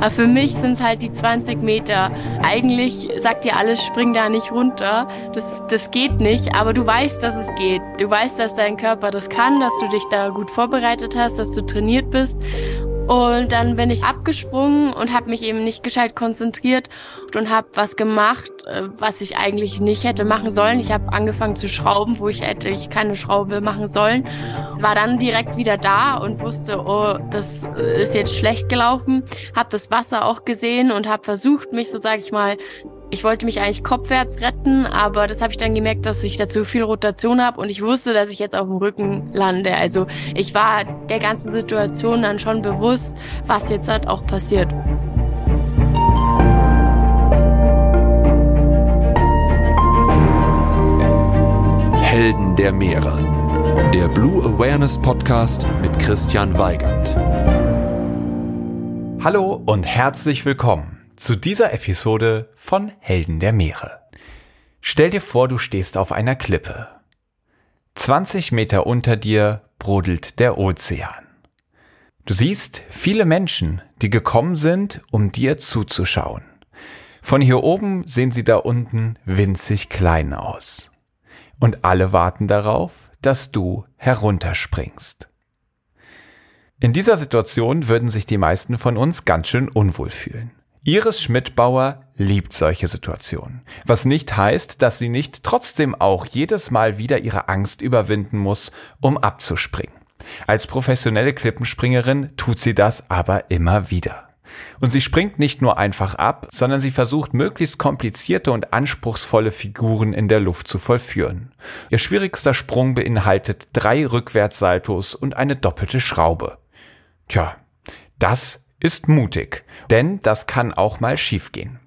Aber für mich sind es halt die 20 Meter. Eigentlich sagt dir alles, spring da nicht runter. Das, das geht nicht, aber du weißt, dass es geht. Du weißt, dass dein Körper das kann, dass du dich da gut vorbereitet hast, dass du trainiert bist. Und dann bin ich abgesprungen und habe mich eben nicht gescheit konzentriert und habe was gemacht, äh, was ich eigentlich nicht hätte machen sollen. Ich habe angefangen zu schrauben, wo ich hätte ich keine Schraube machen sollen. War dann direkt wieder da und wusste, oh, das äh, ist jetzt schlecht gelaufen. Habe das Wasser auch gesehen und habe versucht, mich so sage ich mal ich wollte mich eigentlich kopfwärts retten, aber das habe ich dann gemerkt, dass ich dazu viel Rotation habe und ich wusste, dass ich jetzt auf dem Rücken lande. Also ich war der ganzen Situation dann schon bewusst, was jetzt halt auch passiert. Helden der Meere. Der Blue Awareness Podcast mit Christian Weigand. Hallo und herzlich willkommen zu dieser Episode von Helden der Meere. Stell dir vor, du stehst auf einer Klippe. 20 Meter unter dir brodelt der Ozean. Du siehst viele Menschen, die gekommen sind, um dir zuzuschauen. Von hier oben sehen sie da unten winzig klein aus. Und alle warten darauf, dass du herunterspringst. In dieser Situation würden sich die meisten von uns ganz schön unwohl fühlen. Iris Schmidtbauer liebt solche Situationen, was nicht heißt, dass sie nicht trotzdem auch jedes Mal wieder ihre Angst überwinden muss, um abzuspringen. Als professionelle Klippenspringerin tut sie das aber immer wieder. Und sie springt nicht nur einfach ab, sondern sie versucht möglichst komplizierte und anspruchsvolle Figuren in der Luft zu vollführen. Ihr schwierigster Sprung beinhaltet drei Rückwärtssaltos und eine doppelte Schraube. Tja, das ist mutig, denn das kann auch mal schiefgehen.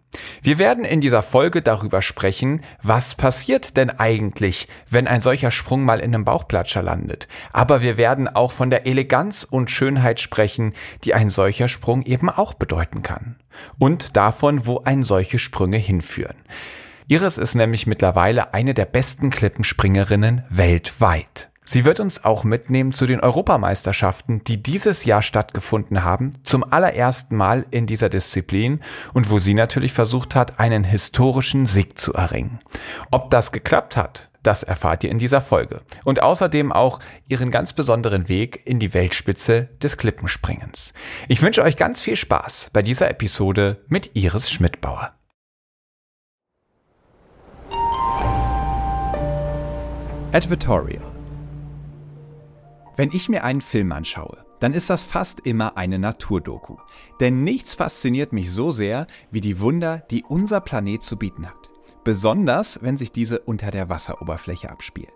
Wir werden in dieser Folge darüber sprechen, was passiert denn eigentlich, wenn ein solcher Sprung mal in einem Bauchplatscher landet. Aber wir werden auch von der Eleganz und Schönheit sprechen, die ein solcher Sprung eben auch bedeuten kann. Und davon, wo ein solche Sprünge hinführen. Iris ist nämlich mittlerweile eine der besten Klippenspringerinnen weltweit. Sie wird uns auch mitnehmen zu den Europameisterschaften, die dieses Jahr stattgefunden haben, zum allerersten Mal in dieser Disziplin und wo sie natürlich versucht hat, einen historischen Sieg zu erringen. Ob das geklappt hat, das erfahrt ihr in dieser Folge. Und außerdem auch ihren ganz besonderen Weg in die Weltspitze des Klippenspringens. Ich wünsche euch ganz viel Spaß bei dieser Episode mit Iris Schmidtbauer. Advertorial wenn ich mir einen Film anschaue, dann ist das fast immer eine Naturdoku. Denn nichts fasziniert mich so sehr wie die Wunder, die unser Planet zu bieten hat. Besonders, wenn sich diese unter der Wasseroberfläche abspielen.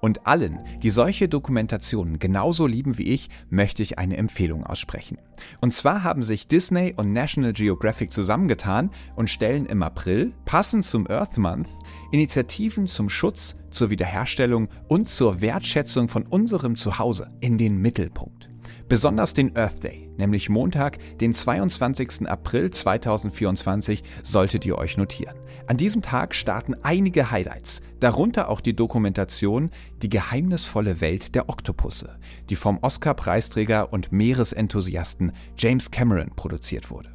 Und allen, die solche Dokumentationen genauso lieben wie ich, möchte ich eine Empfehlung aussprechen. Und zwar haben sich Disney und National Geographic zusammengetan und stellen im April, passend zum Earth Month, Initiativen zum Schutz, zur Wiederherstellung und zur Wertschätzung von unserem Zuhause in den Mittelpunkt. Besonders den Earth Day, nämlich Montag, den 22. April 2024, solltet ihr euch notieren. An diesem Tag starten einige Highlights, darunter auch die Dokumentation Die geheimnisvolle Welt der Oktopusse, die vom Oscar-Preisträger und Meeresenthusiasten James Cameron produziert wurde.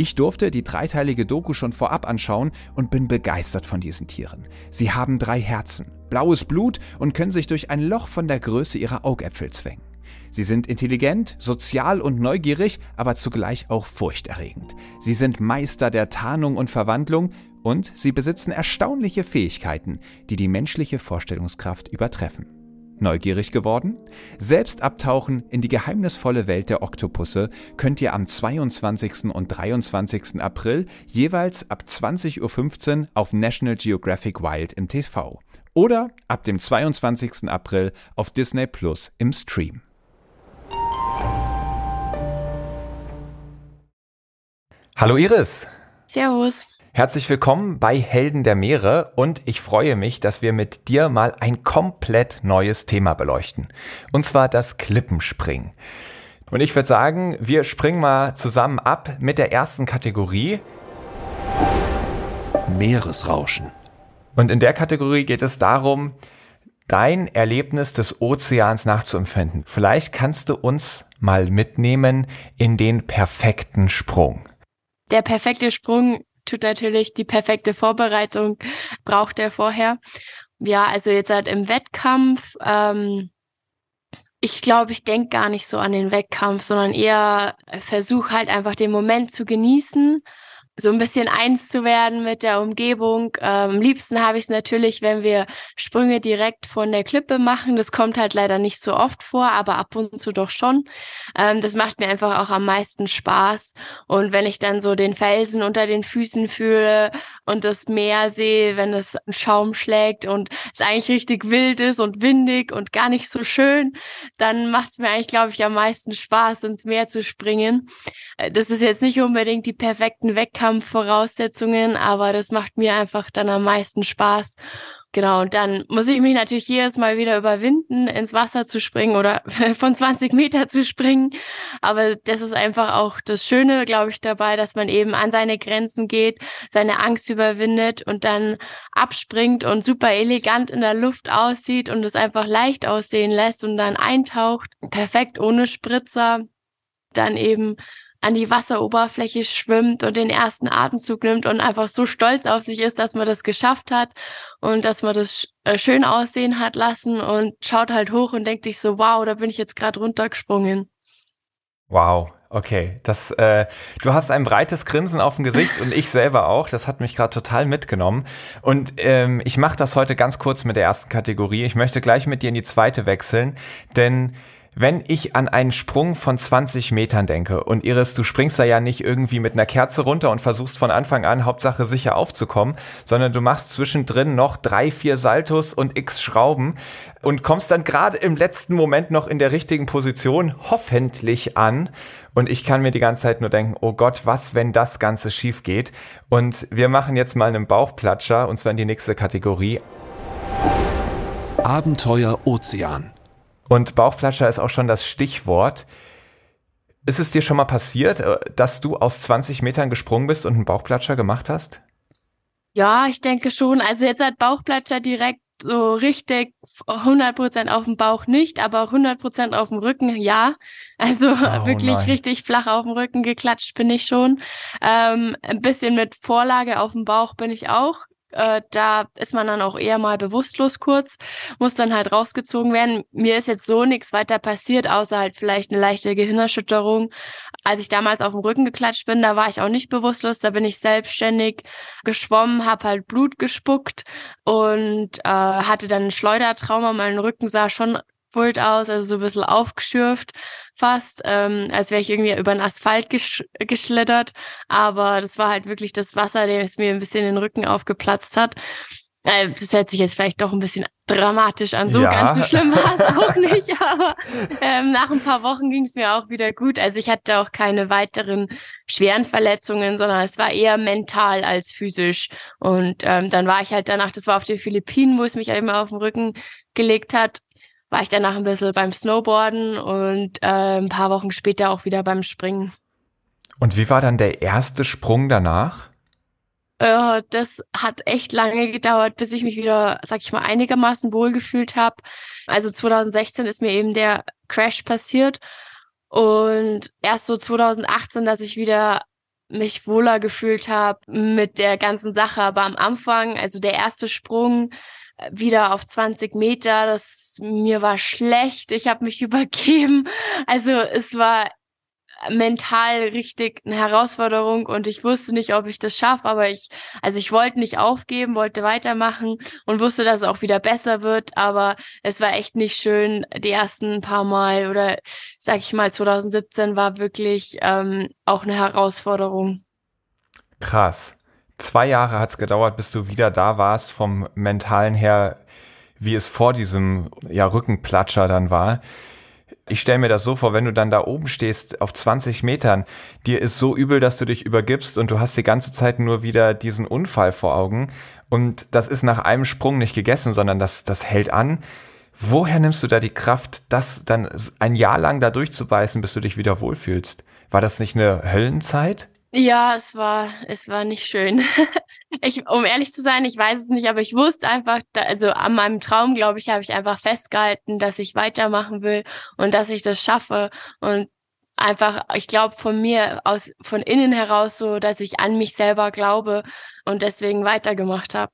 Ich durfte die dreiteilige Doku schon vorab anschauen und bin begeistert von diesen Tieren. Sie haben drei Herzen, blaues Blut und können sich durch ein Loch von der Größe ihrer Augäpfel zwängen. Sie sind intelligent, sozial und neugierig, aber zugleich auch furchterregend. Sie sind Meister der Tarnung und Verwandlung und sie besitzen erstaunliche Fähigkeiten, die die menschliche Vorstellungskraft übertreffen. Neugierig geworden? Selbst abtauchen in die geheimnisvolle Welt der Oktopusse könnt ihr am 22. und 23. April jeweils ab 20.15 Uhr auf National Geographic Wild im TV oder ab dem 22. April auf Disney Plus im Stream. Hallo Iris. Servus. Herzlich willkommen bei Helden der Meere und ich freue mich, dass wir mit dir mal ein komplett neues Thema beleuchten. Und zwar das Klippenspringen. Und ich würde sagen, wir springen mal zusammen ab mit der ersten Kategorie. Meeresrauschen. Und in der Kategorie geht es darum, dein Erlebnis des Ozeans nachzuempfinden. Vielleicht kannst du uns mal mitnehmen in den perfekten Sprung. der perfekte Sprung tut natürlich die perfekte Vorbereitung, braucht er vorher. Ja, also jetzt halt im Wettkampf, ähm, ich glaube, ich denke gar nicht so an den Wettkampf, sondern eher versuche halt einfach den Moment zu genießen so ein bisschen eins zu werden mit der Umgebung. Ähm, am liebsten habe ich es natürlich, wenn wir Sprünge direkt von der Klippe machen. Das kommt halt leider nicht so oft vor, aber ab und zu doch schon. Ähm, das macht mir einfach auch am meisten Spaß. Und wenn ich dann so den Felsen unter den Füßen fühle und das Meer sehe, wenn es Schaum schlägt und es eigentlich richtig wild ist und windig und gar nicht so schön, dann macht es mir eigentlich, glaube ich, am meisten Spaß, ins Meer zu springen. Äh, das ist jetzt nicht unbedingt die perfekten Wettkampf Wettkampfvoraussetzungen, aber das macht mir einfach dann am meisten Spaß. Genau, und dann muss ich mich natürlich jedes Mal wieder überwinden, ins Wasser zu springen oder von 20 Meter zu springen. Aber das ist einfach auch das Schöne, glaube ich, dabei, dass man eben an seine Grenzen geht, seine Angst überwindet und dann abspringt und super elegant in der Luft aussieht und es einfach leicht aussehen lässt und dann eintaucht, perfekt ohne Spritzer, dann eben an die Wasseroberfläche schwimmt und den ersten Atemzug nimmt und einfach so stolz auf sich ist, dass man das geschafft hat und dass man das äh, schön aussehen hat lassen und schaut halt hoch und denkt sich so, wow, da bin ich jetzt gerade runtergesprungen. Wow, okay. Das, äh, du hast ein breites Grinsen auf dem Gesicht und ich selber auch. Das hat mich gerade total mitgenommen. Und ähm, ich mache das heute ganz kurz mit der ersten Kategorie. Ich möchte gleich mit dir in die zweite wechseln, denn wenn ich an einen Sprung von 20 Metern denke und Iris, du springst da ja nicht irgendwie mit einer Kerze runter und versuchst von Anfang an Hauptsache sicher aufzukommen, sondern du machst zwischendrin noch drei, vier Saltos und x Schrauben und kommst dann gerade im letzten Moment noch in der richtigen Position hoffentlich an. Und ich kann mir die ganze Zeit nur denken, oh Gott, was, wenn das Ganze schief geht? Und wir machen jetzt mal einen Bauchplatscher und zwar in die nächste Kategorie. Abenteuer Ozean. Und Bauchplatscher ist auch schon das Stichwort. Ist es dir schon mal passiert, äh, dass du aus 20 Metern gesprungen bist und einen Bauchplatscher gemacht hast? Ja, ich denke schon. Also jetzt hat Bauchplatscher direkt so richtig 100% auf dem Bauch nicht, aber 100% auf dem Rücken, ja. Also oh, wirklich nein. richtig flach auf dem Rücken geklatscht bin ich schon. Ähm, ein bisschen mit Vorlage auf dem Bauch bin ich auch äh, da ist man dann auch eher mal bewusstlos kurz, muss dann halt rausgezogen werden. Mir ist jetzt so nichts weiter passiert, außer halt vielleicht eine leichte Gehirnerschütterung. Als ich damals auf dem Rücken geklatscht bin, da war ich auch nicht bewusstlos, da bin ich selbstständig geschwommen, habe halt Blut gespuckt und äh, hatte dann ein Schleudertrauma. Mein Rücken sah schon Pult aus, also so ein bisschen aufgeschürft fast, ähm, als wäre ich irgendwie über den Asphalt gesch geschlittert. Aber das war halt wirklich das Wasser, es mir ein bisschen den Rücken aufgeplatzt hat. Äh, das hört sich jetzt vielleicht doch ein bisschen dramatisch an. So ja. ganz so schlimm war es auch nicht, aber ähm, nach ein paar Wochen ging es mir auch wieder gut. Also ich hatte auch keine weiteren schweren Verletzungen, sondern es war eher mental als physisch. Und ähm, dann war ich halt danach, das war auf den Philippinen, wo es mich eben auf den Rücken gelegt hat war ich danach ein bisschen beim Snowboarden und äh, ein paar Wochen später auch wieder beim Springen. Und wie war dann der erste Sprung danach? Äh, das hat echt lange gedauert, bis ich mich wieder, sag ich mal, einigermaßen wohlgefühlt habe. Also 2016 ist mir eben der Crash passiert und erst so 2018, dass ich wieder mich wohler gefühlt habe mit der ganzen Sache. Aber am Anfang, also der erste Sprung, wieder auf 20 Meter. Das mir war schlecht. Ich habe mich übergeben. Also es war mental richtig eine Herausforderung und ich wusste nicht, ob ich das schaffe, aber ich, also ich wollte nicht aufgeben, wollte weitermachen und wusste, dass es auch wieder besser wird, aber es war echt nicht schön, die ersten paar Mal oder sag ich mal 2017 war wirklich ähm, auch eine Herausforderung. Krass zwei Jahre hat es gedauert, bis du wieder da warst, vom mentalen her, wie es vor diesem ja, Rückenplatscher dann war. Ich stelle mir das so vor, wenn du dann da oben stehst auf 20 Metern, dir ist so übel, dass du dich übergibst und du hast die ganze Zeit nur wieder diesen Unfall vor Augen und das ist nach einem Sprung nicht gegessen, sondern das, das hält an. Woher nimmst du da die Kraft, das dann ein Jahr lang da durchzubeißen, bis du dich wieder wohlfühlst? War das nicht eine Höllenzeit? Ja, es war, es war nicht schön. ich, um ehrlich zu sein, ich weiß es nicht, aber ich wusste einfach, da, also an meinem Traum, glaube ich, habe ich einfach festgehalten, dass ich weitermachen will und dass ich das schaffe. Und einfach, ich glaube von mir aus, von innen heraus so, dass ich an mich selber glaube und deswegen weitergemacht habe.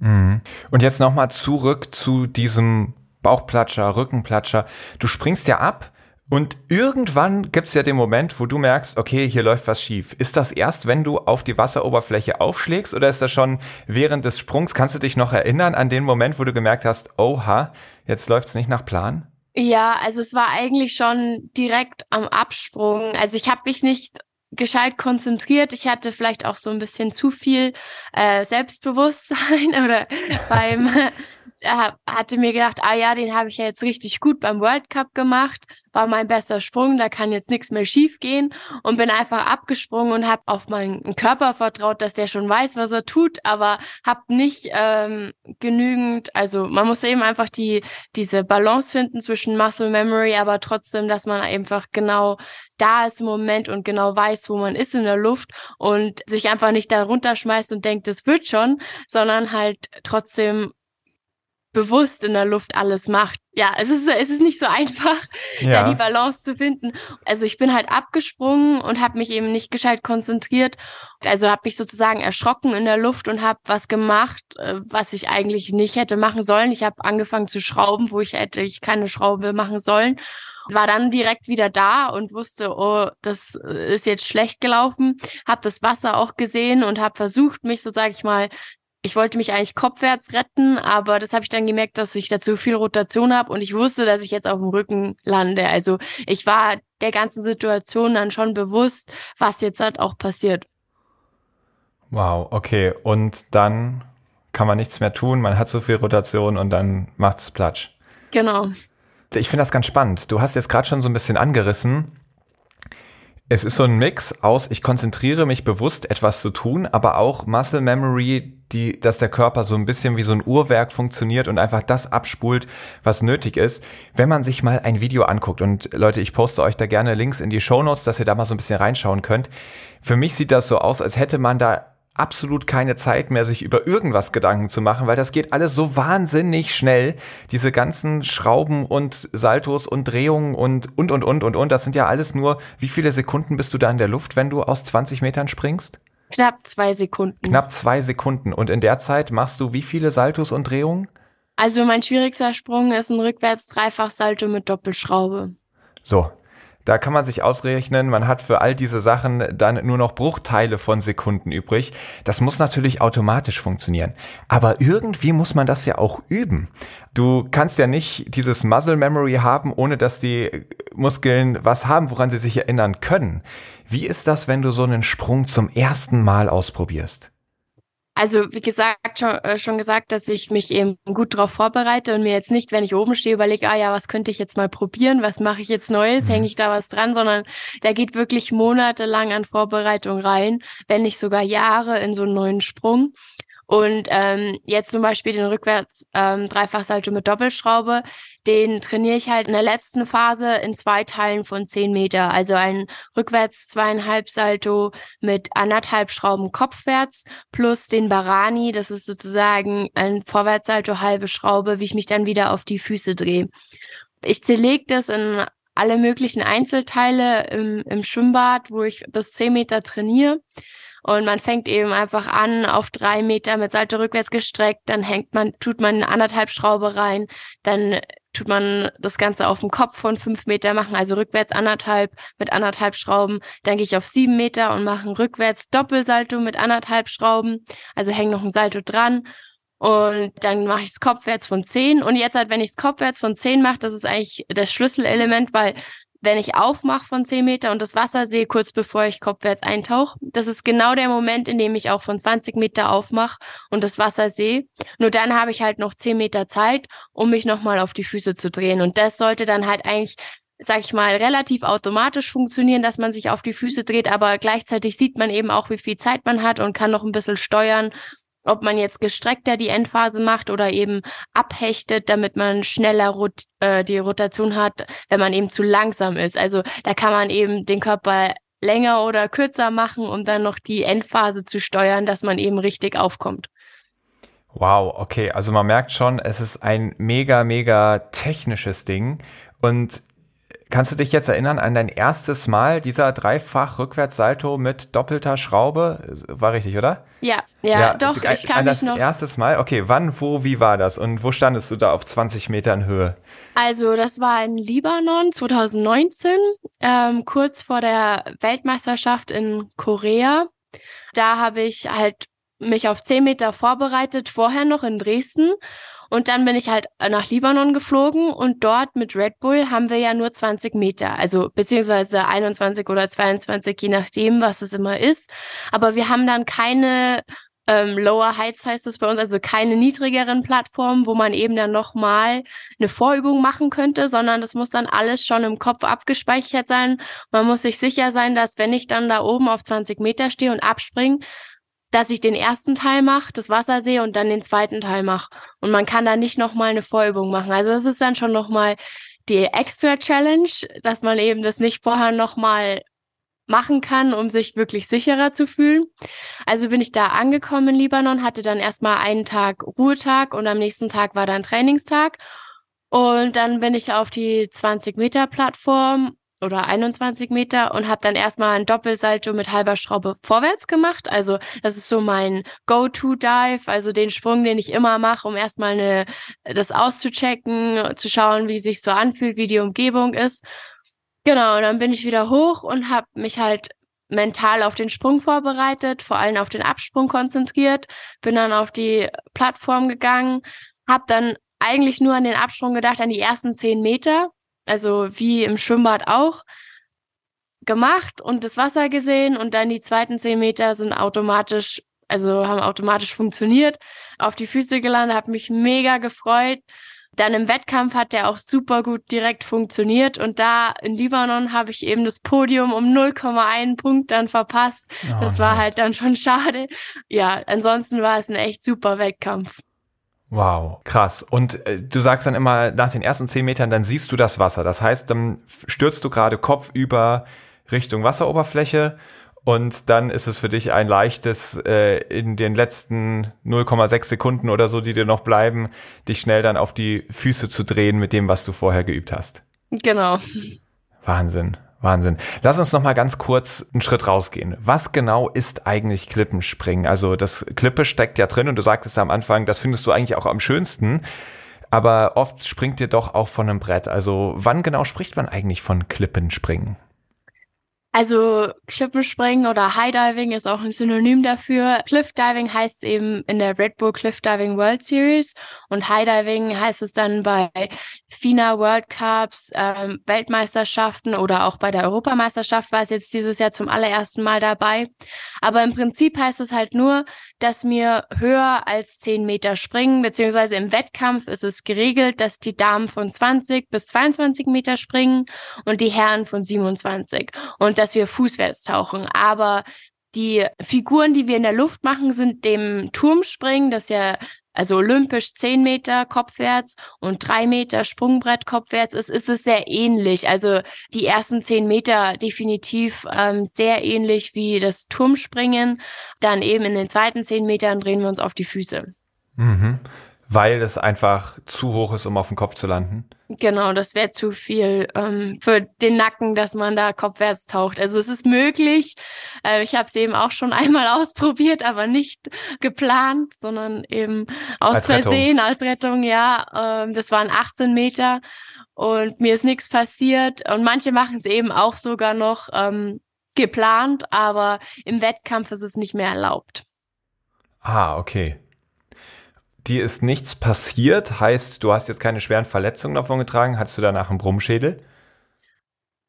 Mhm. Und jetzt nochmal zurück zu diesem Bauchplatscher, Rückenplatscher. Du springst ja ab und irgendwann gibt's ja den Moment, wo du merkst, okay, hier läuft was schief. Ist das erst, wenn du auf die Wasseroberfläche aufschlägst oder ist das schon während des Sprungs? Kannst du dich noch erinnern an den Moment, wo du gemerkt hast, oha, jetzt läuft's nicht nach Plan? Ja, also es war eigentlich schon direkt am Absprung. Also ich habe mich nicht gescheit konzentriert. Ich hatte vielleicht auch so ein bisschen zu viel äh, Selbstbewusstsein oder beim hatte mir gedacht, ah ja, den habe ich ja jetzt richtig gut beim World Cup gemacht, war mein bester Sprung, da kann jetzt nichts mehr schief gehen. Und bin einfach abgesprungen und habe auf meinen Körper vertraut, dass der schon weiß, was er tut, aber habe nicht ähm, genügend, also man muss eben einfach die diese Balance finden zwischen Muscle Memory, aber trotzdem, dass man einfach genau da ist im Moment und genau weiß, wo man ist in der Luft und sich einfach nicht da runterschmeißt und denkt, das wird schon, sondern halt trotzdem bewusst in der Luft alles macht. Ja, es ist, es ist nicht so einfach, ja. da die Balance zu finden. Also ich bin halt abgesprungen und habe mich eben nicht gescheit konzentriert. Also habe mich sozusagen erschrocken in der Luft und habe was gemacht, äh, was ich eigentlich nicht hätte machen sollen. Ich habe angefangen zu schrauben, wo ich hätte ich keine Schraube machen sollen. War dann direkt wieder da und wusste, oh, das ist jetzt schlecht gelaufen. Habe das Wasser auch gesehen und habe versucht, mich so sage ich mal ich wollte mich eigentlich kopfwärts retten, aber das habe ich dann gemerkt, dass ich dazu viel Rotation habe und ich wusste, dass ich jetzt auf dem Rücken lande. Also ich war der ganzen Situation dann schon bewusst, was jetzt halt auch passiert. Wow, okay. Und dann kann man nichts mehr tun, man hat so viel Rotation und dann macht es Platsch. Genau. Ich finde das ganz spannend. Du hast jetzt gerade schon so ein bisschen angerissen. Es ist so ein Mix aus, ich konzentriere mich bewusst, etwas zu tun, aber auch Muscle Memory, die, dass der Körper so ein bisschen wie so ein Uhrwerk funktioniert und einfach das abspult, was nötig ist. Wenn man sich mal ein Video anguckt und Leute, ich poste euch da gerne Links in die Show Notes, dass ihr da mal so ein bisschen reinschauen könnt. Für mich sieht das so aus, als hätte man da absolut keine Zeit mehr, sich über irgendwas Gedanken zu machen, weil das geht alles so wahnsinnig schnell. Diese ganzen Schrauben und Saltos und Drehungen und, und, und, und, und, und, das sind ja alles nur, wie viele Sekunden bist du da in der Luft, wenn du aus 20 Metern springst? Knapp zwei Sekunden. Knapp zwei Sekunden. Und in der Zeit machst du wie viele Saltos und Drehungen? Also mein schwierigster Sprung ist ein Rückwärts-Dreifach-Salto mit Doppelschraube. So, da kann man sich ausrechnen, man hat für all diese Sachen dann nur noch Bruchteile von Sekunden übrig. Das muss natürlich automatisch funktionieren. Aber irgendwie muss man das ja auch üben. Du kannst ja nicht dieses Muscle Memory haben, ohne dass die Muskeln was haben, woran sie sich erinnern können. Wie ist das, wenn du so einen Sprung zum ersten Mal ausprobierst? Also wie gesagt, schon, äh, schon gesagt, dass ich mich eben gut darauf vorbereite und mir jetzt nicht, wenn ich oben stehe, überlege, ah ja, was könnte ich jetzt mal probieren, was mache ich jetzt Neues, mhm. hänge ich da was dran, sondern da geht wirklich monatelang an Vorbereitung rein, wenn nicht sogar Jahre in so einen neuen Sprung. Und ähm, jetzt zum Beispiel den rückwärts ähm, Dreifachsalto mit Doppelschraube, den trainiere ich halt in der letzten Phase in zwei Teilen von zehn Meter. Also ein rückwärts zweieinhalb Salto mit anderthalb Schrauben kopfwärts plus den Barani, das ist sozusagen ein Vorwärtssalto halbe Schraube, wie ich mich dann wieder auf die Füße drehe. Ich zerlege das in alle möglichen Einzelteile im, im Schwimmbad, wo ich bis zehn Meter trainiere. Und man fängt eben einfach an auf drei Meter mit Salto rückwärts gestreckt, dann hängt man, tut man eine anderthalb Schraube rein, dann tut man das Ganze auf dem Kopf von fünf Meter machen, also rückwärts anderthalb mit anderthalb Schrauben. Dann gehe ich auf sieben Meter und mache ein rückwärts Doppelsalto mit anderthalb Schrauben, also hänge noch ein Salto dran. Und dann mache ich es kopfwärts von zehn. Und jetzt halt, wenn ich es kopfwärts von zehn mache, das ist eigentlich das Schlüsselelement, weil wenn ich aufmache von 10 Meter und das Wasser sehe, kurz bevor ich kopfwärts eintauche. Das ist genau der Moment, in dem ich auch von 20 Meter aufmache und das Wasser sehe. Nur dann habe ich halt noch 10 Meter Zeit, um mich nochmal auf die Füße zu drehen. Und das sollte dann halt eigentlich sag ich mal, relativ automatisch funktionieren, dass man sich auf die Füße dreht, aber gleichzeitig sieht man eben auch, wie viel Zeit man hat und kann noch ein bisschen steuern ob man jetzt gestreckter die Endphase macht oder eben abhechtet, damit man schneller rot äh, die Rotation hat, wenn man eben zu langsam ist. Also da kann man eben den Körper länger oder kürzer machen, um dann noch die Endphase zu steuern, dass man eben richtig aufkommt. Wow, okay, also man merkt schon, es ist ein mega, mega technisches Ding und Kannst du dich jetzt erinnern an dein erstes Mal, dieser dreifach Rückwärtssalto mit doppelter Schraube? War richtig, oder? Ja, ja, ja doch, ich kann an mich das erstes Mal? Okay, wann, wo, wie war das? Und wo standest du da auf 20 Metern Höhe? Also, das war in Libanon 2019, ähm, kurz vor der Weltmeisterschaft in Korea. Da habe ich halt mich auf 10 Meter vorbereitet, vorher noch in Dresden. Und dann bin ich halt nach Libanon geflogen und dort mit Red Bull haben wir ja nur 20 Meter, also beziehungsweise 21 oder 22, je nachdem, was es immer ist. Aber wir haben dann keine ähm, Lower Heights heißt es bei uns, also keine niedrigeren Plattformen, wo man eben dann nochmal eine Vorübung machen könnte, sondern das muss dann alles schon im Kopf abgespeichert sein. Man muss sich sicher sein, dass wenn ich dann da oben auf 20 Meter stehe und abspringe, dass ich den ersten Teil mache, das Wasser sehe und dann den zweiten Teil mache. Und man kann da nicht nochmal eine Vorübung machen. Also das ist dann schon nochmal die extra Challenge, dass man eben das nicht vorher nochmal machen kann, um sich wirklich sicherer zu fühlen. Also bin ich da angekommen in Libanon, hatte dann erstmal einen Tag Ruhetag und am nächsten Tag war dann Trainingstag. Und dann bin ich auf die 20 Meter Plattform oder 21 Meter und habe dann erstmal ein Doppelsalto mit halber Schraube vorwärts gemacht. Also das ist so mein Go-To-Dive, also den Sprung, den ich immer mache, um erstmal eine, das auszuchecken, zu schauen, wie sich so anfühlt, wie die Umgebung ist. Genau, und dann bin ich wieder hoch und habe mich halt mental auf den Sprung vorbereitet, vor allem auf den Absprung konzentriert, bin dann auf die Plattform gegangen, habe dann eigentlich nur an den Absprung gedacht, an die ersten zehn Meter also wie im Schwimmbad auch, gemacht und das Wasser gesehen und dann die zweiten zehn Meter sind automatisch, also haben automatisch funktioniert, auf die Füße gelandet, habe mich mega gefreut. Dann im Wettkampf hat der auch super gut direkt funktioniert und da in Libanon habe ich eben das Podium um 0,1 Punkt dann verpasst. Oh, das war halt dann schon schade. Ja, ansonsten war es ein echt super Wettkampf. Wow, krass. Und äh, du sagst dann immer, nach den ersten zehn Metern, dann siehst du das Wasser. Das heißt, dann stürzt du gerade kopfüber Richtung Wasseroberfläche und dann ist es für dich ein leichtes, äh, in den letzten 0,6 Sekunden oder so, die dir noch bleiben, dich schnell dann auf die Füße zu drehen mit dem, was du vorher geübt hast. Genau. Wahnsinn. Wahnsinn. Lass uns noch mal ganz kurz einen Schritt rausgehen. Was genau ist eigentlich Klippenspringen? Also das Klippe steckt ja drin und du sagtest am Anfang, das findest du eigentlich auch am schönsten. Aber oft springt ihr doch auch von einem Brett. Also wann genau spricht man eigentlich von Klippenspringen? Also Klippenspringen oder High-Diving ist auch ein Synonym dafür. Cliff-Diving heißt eben in der Red Bull Cliff-Diving World Series und High-Diving heißt es dann bei FINA World Cups, ähm, Weltmeisterschaften oder auch bei der Europameisterschaft war es jetzt dieses Jahr zum allerersten Mal dabei. Aber im Prinzip heißt es halt nur, dass mir höher als 10 Meter springen, beziehungsweise im Wettkampf ist es geregelt, dass die Damen von 20 bis 22 Meter springen und die Herren von 27. Und dass wir fußwärts tauchen. Aber die Figuren, die wir in der Luft machen, sind dem Turmspringen, das ja also olympisch 10 Meter kopfwärts und 3 Meter Sprungbrett kopfwärts ist, ist es sehr ähnlich. Also die ersten 10 Meter definitiv ähm, sehr ähnlich wie das Turmspringen. Dann eben in den zweiten 10 Metern drehen wir uns auf die Füße. Mhm weil es einfach zu hoch ist, um auf den Kopf zu landen. Genau, das wäre zu viel ähm, für den Nacken, dass man da kopfwärts taucht. Also es ist möglich. Äh, ich habe es eben auch schon einmal ausprobiert, aber nicht geplant, sondern eben aus als Versehen Rettung. als Rettung. Ja, ähm, das waren 18 Meter und mir ist nichts passiert. Und manche machen es eben auch sogar noch ähm, geplant, aber im Wettkampf ist es nicht mehr erlaubt. Ah, okay. Dir ist nichts passiert, heißt, du hast jetzt keine schweren Verletzungen davon getragen. Hattest du danach einen Brummschädel?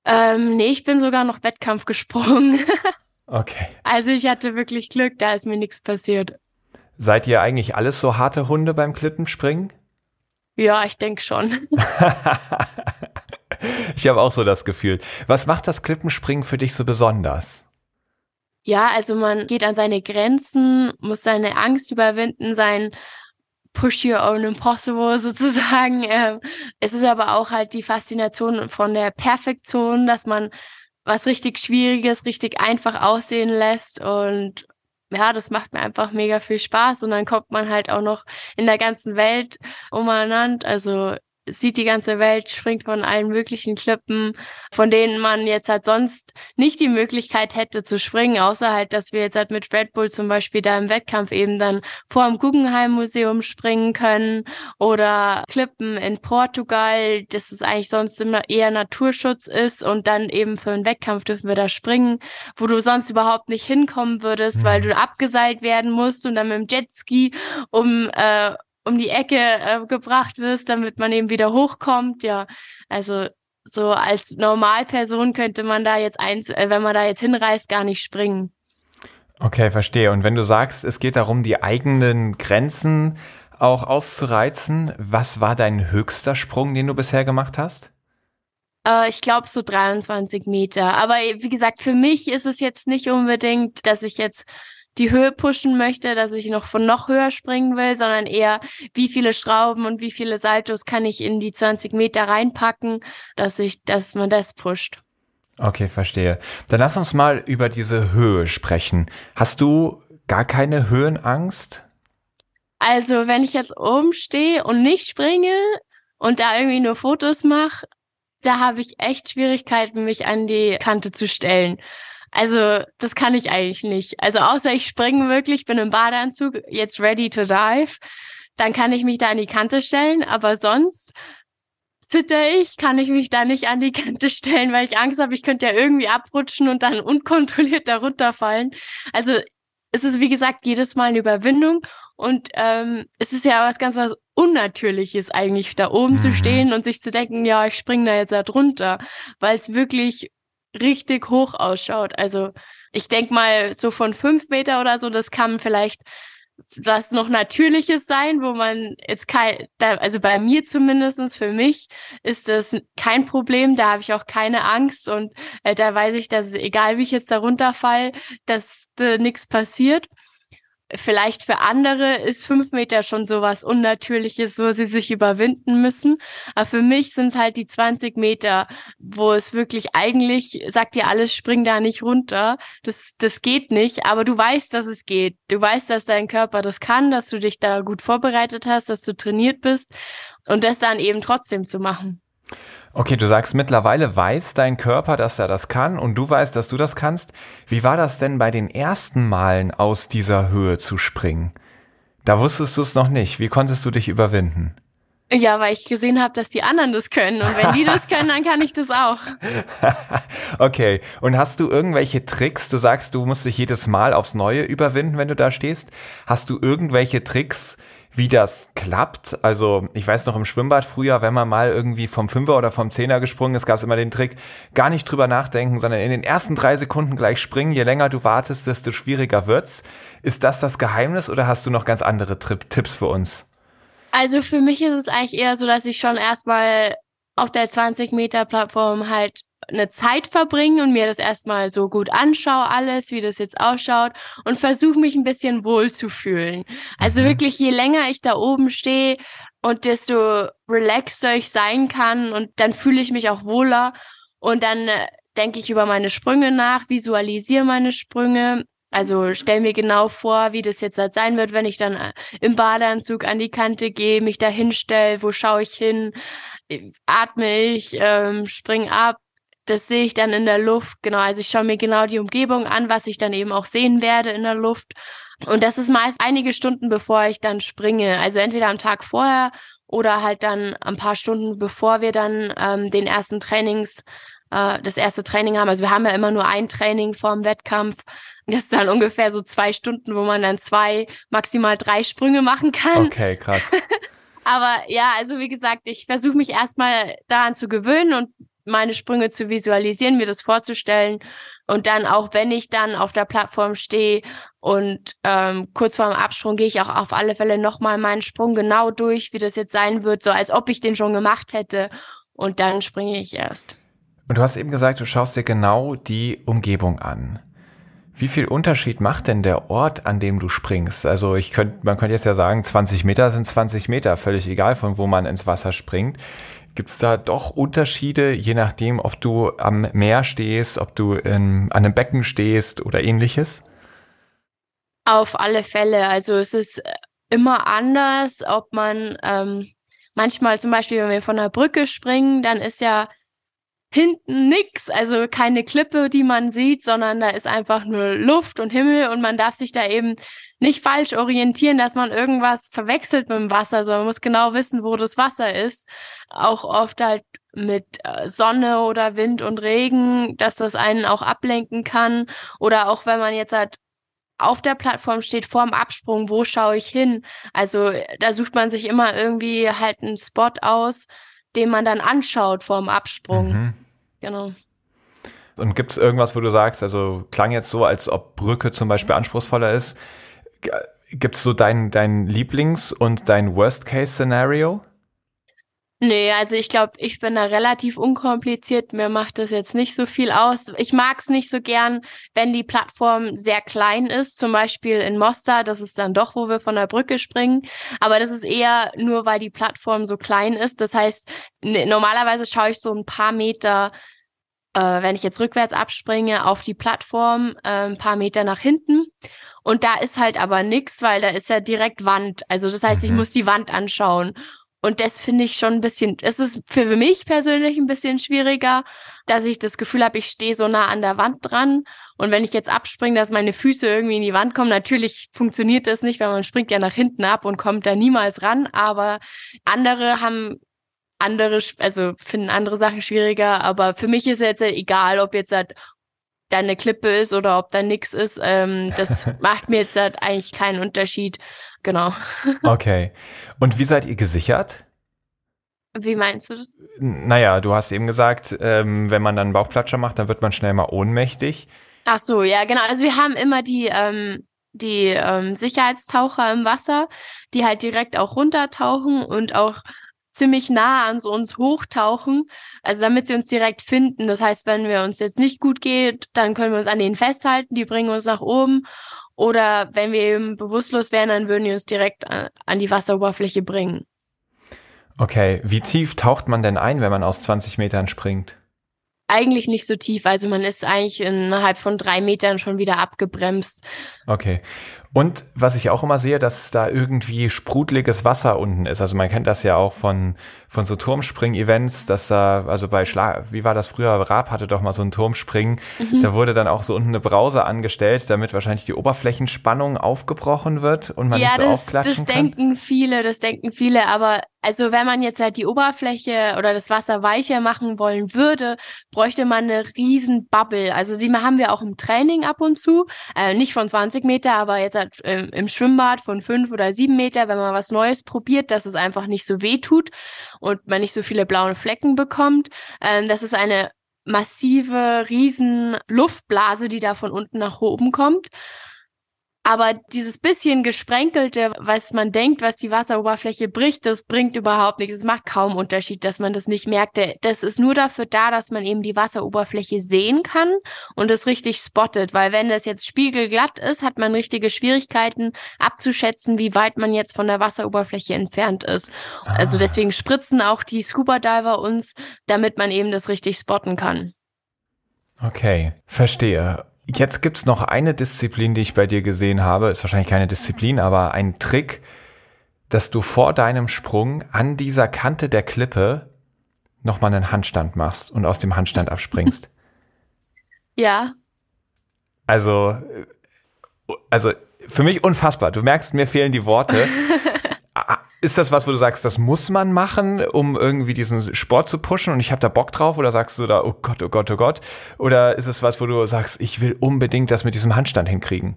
Ähm, nee, ich bin sogar noch Wettkampf gesprungen. okay. Also ich hatte wirklich Glück, da ist mir nichts passiert. Seid ihr eigentlich alles so harte Hunde beim Klippenspringen? Ja, ich denke schon. ich habe auch so das Gefühl. Was macht das Klippenspringen für dich so besonders? Ja, also man geht an seine Grenzen, muss seine Angst überwinden, sein push your own impossible sozusagen. Ähm, es ist aber auch halt die Faszination von der Perfektion, dass man was richtig Schwieriges richtig einfach aussehen lässt und ja, das macht mir einfach mega viel Spaß und dann kommt man halt auch noch in der ganzen Welt umeinander. Also sieht die ganze Welt, springt von allen möglichen Klippen, von denen man jetzt halt sonst nicht die Möglichkeit hätte zu springen, außer halt, dass wir jetzt halt mit Red Bull zum Beispiel da im Wettkampf eben dann vor dem Guggenheim Museum springen können oder Klippen in Portugal, das ist eigentlich sonst immer eher Naturschutz ist und dann eben für einen Wettkampf dürfen wir da springen, wo du sonst überhaupt nicht hinkommen würdest, mhm. weil du abgeseilt werden musst und dann mit dem Jetski um äh, um die Ecke äh, gebracht wirst, damit man eben wieder hochkommt. Ja, also so als Normalperson könnte man da jetzt eins, äh, wenn man da jetzt hinreist, gar nicht springen. Okay, verstehe. Und wenn du sagst, es geht darum, die eigenen Grenzen auch auszureizen, was war dein höchster Sprung, den du bisher gemacht hast? Äh, ich glaube so 23 Meter. Aber wie gesagt, für mich ist es jetzt nicht unbedingt, dass ich jetzt die Höhe pushen möchte, dass ich noch von noch höher springen will, sondern eher, wie viele Schrauben und wie viele Saltos kann ich in die 20 Meter reinpacken, dass ich, dass man das pusht. Okay, verstehe. Dann lass uns mal über diese Höhe sprechen. Hast du gar keine Höhenangst? Also, wenn ich jetzt oben stehe und nicht springe und da irgendwie nur Fotos mache, da habe ich echt Schwierigkeiten, mich an die Kante zu stellen. Also, das kann ich eigentlich nicht. Also, außer ich springe wirklich, bin im Badeanzug, jetzt ready to dive, dann kann ich mich da an die Kante stellen, aber sonst zitter ich, kann ich mich da nicht an die Kante stellen, weil ich Angst habe, ich könnte ja irgendwie abrutschen und dann unkontrolliert darunter fallen. Also, es ist wie gesagt jedes Mal eine Überwindung und ähm, es ist ja was ganz was Unnatürliches eigentlich, da oben mhm. zu stehen und sich zu denken, ja, ich springe da jetzt da drunter, weil es wirklich richtig hoch ausschaut. Also ich denk mal, so von fünf Meter oder so, das kann vielleicht was noch Natürliches sein, wo man jetzt kein, also bei mir zumindestens für mich ist das kein Problem, da habe ich auch keine Angst und äh, da weiß ich, dass egal wie ich jetzt da runterfall, dass äh, nichts passiert vielleicht für andere ist fünf Meter schon sowas Unnatürliches, wo sie sich überwinden müssen. Aber für mich sind halt die 20 Meter, wo es wirklich eigentlich, sagt dir alles, spring da nicht runter. Das, das geht nicht, aber du weißt, dass es geht. Du weißt, dass dein Körper das kann, dass du dich da gut vorbereitet hast, dass du trainiert bist und das dann eben trotzdem zu machen. Okay, du sagst, mittlerweile weiß dein Körper, dass er das kann und du weißt, dass du das kannst. Wie war das denn bei den ersten Malen aus dieser Höhe zu springen? Da wusstest du es noch nicht. Wie konntest du dich überwinden? Ja, weil ich gesehen habe, dass die anderen das können. Und wenn die das können, dann kann ich das auch. okay. Und hast du irgendwelche Tricks? Du sagst, du musst dich jedes Mal aufs Neue überwinden, wenn du da stehst. Hast du irgendwelche Tricks, wie das klappt. Also ich weiß noch im Schwimmbad früher, wenn man mal irgendwie vom Fünfer oder vom Zehner gesprungen ist, gab es immer den Trick, gar nicht drüber nachdenken, sondern in den ersten drei Sekunden gleich springen. Je länger du wartest, desto schwieriger wird's. Ist das das Geheimnis oder hast du noch ganz andere Trip Tipps für uns? Also für mich ist es eigentlich eher so, dass ich schon erstmal auf der 20 Meter Plattform halt eine Zeit verbringen und mir das erstmal so gut anschaue, alles, wie das jetzt ausschaut und versuche mich ein bisschen wohl zu fühlen. Also mhm. wirklich, je länger ich da oben stehe und desto relaxter ich sein kann und dann fühle ich mich auch wohler und dann äh, denke ich über meine Sprünge nach, visualisiere meine Sprünge. Also stell mir genau vor, wie das jetzt halt sein wird, wenn ich dann äh, im Badeanzug an die Kante gehe, mich da hinstelle, wo schaue ich hin, äh, atme ich, ähm, spring ab, das sehe ich dann in der Luft. Genau, also ich schaue mir genau die Umgebung an, was ich dann eben auch sehen werde in der Luft. Und das ist meist einige Stunden, bevor ich dann springe. Also entweder am Tag vorher oder halt dann ein paar Stunden, bevor wir dann ähm, den ersten Trainings, äh, das erste Training haben. Also wir haben ja immer nur ein Training vorm Wettkampf. Das ist dann ungefähr so zwei Stunden, wo man dann zwei, maximal drei Sprünge machen kann. Okay, krass. Aber ja, also wie gesagt, ich versuche mich erstmal daran zu gewöhnen und meine Sprünge zu visualisieren, mir das vorzustellen und dann auch, wenn ich dann auf der Plattform stehe und ähm, kurz vor dem Absprung gehe ich auch auf alle Fälle nochmal meinen Sprung genau durch, wie das jetzt sein wird, so als ob ich den schon gemacht hätte und dann springe ich erst. Und du hast eben gesagt, du schaust dir genau die Umgebung an. Wie viel Unterschied macht denn der Ort, an dem du springst? Also ich könnte, man könnte jetzt ja sagen, 20 Meter sind 20 Meter, völlig egal, von wo man ins Wasser springt. Gibt es da doch Unterschiede, je nachdem, ob du am Meer stehst, ob du in, an einem Becken stehst oder ähnliches? Auf alle Fälle. Also es ist immer anders, ob man ähm, manchmal zum Beispiel, wenn wir von der Brücke springen, dann ist ja hinten nix, also keine Klippe, die man sieht, sondern da ist einfach nur Luft und Himmel und man darf sich da eben nicht falsch orientieren, dass man irgendwas verwechselt mit dem Wasser, sondern man muss genau wissen, wo das Wasser ist. Auch oft halt mit äh, Sonne oder Wind und Regen, dass das einen auch ablenken kann. Oder auch wenn man jetzt halt auf der Plattform steht, vorm Absprung, wo schaue ich hin? Also da sucht man sich immer irgendwie halt einen Spot aus, den man dann anschaut vorm Absprung. Mhm. Genau. Und gibt es irgendwas, wo du sagst, also klang jetzt so, als ob Brücke zum Beispiel anspruchsvoller ist. Gibt es so dein, dein Lieblings- und dein Worst-Case-Szenario? Nee, also ich glaube, ich bin da relativ unkompliziert. Mir macht das jetzt nicht so viel aus. Ich mag es nicht so gern, wenn die Plattform sehr klein ist. Zum Beispiel in Mostar, das ist dann doch, wo wir von der Brücke springen. Aber das ist eher nur, weil die Plattform so klein ist. Das heißt, normalerweise schaue ich so ein paar Meter äh, wenn ich jetzt rückwärts abspringe, auf die Plattform äh, ein paar Meter nach hinten. Und da ist halt aber nix, weil da ist ja direkt Wand. Also das heißt, mhm. ich muss die Wand anschauen. Und das finde ich schon ein bisschen, es ist für mich persönlich ein bisschen schwieriger, dass ich das Gefühl habe, ich stehe so nah an der Wand dran. Und wenn ich jetzt abspringe, dass meine Füße irgendwie in die Wand kommen, natürlich funktioniert das nicht, weil man springt ja nach hinten ab und kommt da niemals ran. Aber andere haben andere, also finden andere Sachen schwieriger, aber für mich ist jetzt egal, ob jetzt halt da eine Klippe ist oder ob da nichts ist. Ähm, das macht mir jetzt halt eigentlich keinen Unterschied. Genau. Okay. Und wie seid ihr gesichert? Wie meinst du das? Naja, du hast eben gesagt, ähm, wenn man dann einen Bauchplatscher macht, dann wird man schnell mal ohnmächtig. Ach so, ja, genau. Also wir haben immer die, ähm, die ähm, Sicherheitstaucher im Wasser, die halt direkt auch runtertauchen und auch ziemlich nah an so uns hochtauchen, also damit sie uns direkt finden. Das heißt, wenn wir uns jetzt nicht gut geht, dann können wir uns an denen festhalten, die bringen uns nach oben. Oder wenn wir eben bewusstlos wären, dann würden die uns direkt äh, an die Wasseroberfläche bringen. Okay, wie tief taucht man denn ein, wenn man aus 20 Metern springt? Eigentlich nicht so tief, also man ist eigentlich innerhalb von drei Metern schon wieder abgebremst. Okay. Und was ich auch immer sehe, dass da irgendwie sprudeliges Wasser unten ist. Also man kennt das ja auch von, von so Turmspring-Events, dass da, also bei Schlag, wie war das früher? Raab hatte doch mal so ein Turmspringen. Mhm. Da wurde dann auch so unten eine Brause angestellt, damit wahrscheinlich die Oberflächenspannung aufgebrochen wird und man ja, nicht so das, aufklatschen das kann. Das denken viele, das denken viele. Aber also wenn man jetzt halt die Oberfläche oder das Wasser weicher machen wollen würde, bräuchte man eine riesen Bubble. Also die haben wir auch im Training ab und zu. Äh, nicht von 20 Meter, aber jetzt halt im, im Schwimmbad von fünf oder sieben Meter, wenn man was Neues probiert, dass es einfach nicht so weh tut und man nicht so viele blaue Flecken bekommt. Ähm, das ist eine massive, riesen Luftblase, die da von unten nach oben kommt. Aber dieses bisschen gesprenkelte, was man denkt, was die Wasseroberfläche bricht, das bringt überhaupt nichts. Es macht kaum Unterschied, dass man das nicht merkt. Das ist nur dafür da, dass man eben die Wasseroberfläche sehen kann und es richtig spottet. Weil wenn das jetzt spiegelglatt ist, hat man richtige Schwierigkeiten abzuschätzen, wie weit man jetzt von der Wasseroberfläche entfernt ist. Ah. Also deswegen spritzen auch die Scuba Diver uns, damit man eben das richtig spotten kann. Okay, verstehe. Jetzt gibt's noch eine Disziplin, die ich bei dir gesehen habe. Ist wahrscheinlich keine Disziplin, aber ein Trick, dass du vor deinem Sprung an dieser Kante der Klippe nochmal einen Handstand machst und aus dem Handstand abspringst. Ja. Also, also für mich unfassbar. Du merkst, mir fehlen die Worte. Ist das was, wo du sagst, das muss man machen, um irgendwie diesen Sport zu pushen und ich habe da Bock drauf? Oder sagst du da, oh Gott, oh Gott, oh Gott? Oder ist es was, wo du sagst, ich will unbedingt das mit diesem Handstand hinkriegen?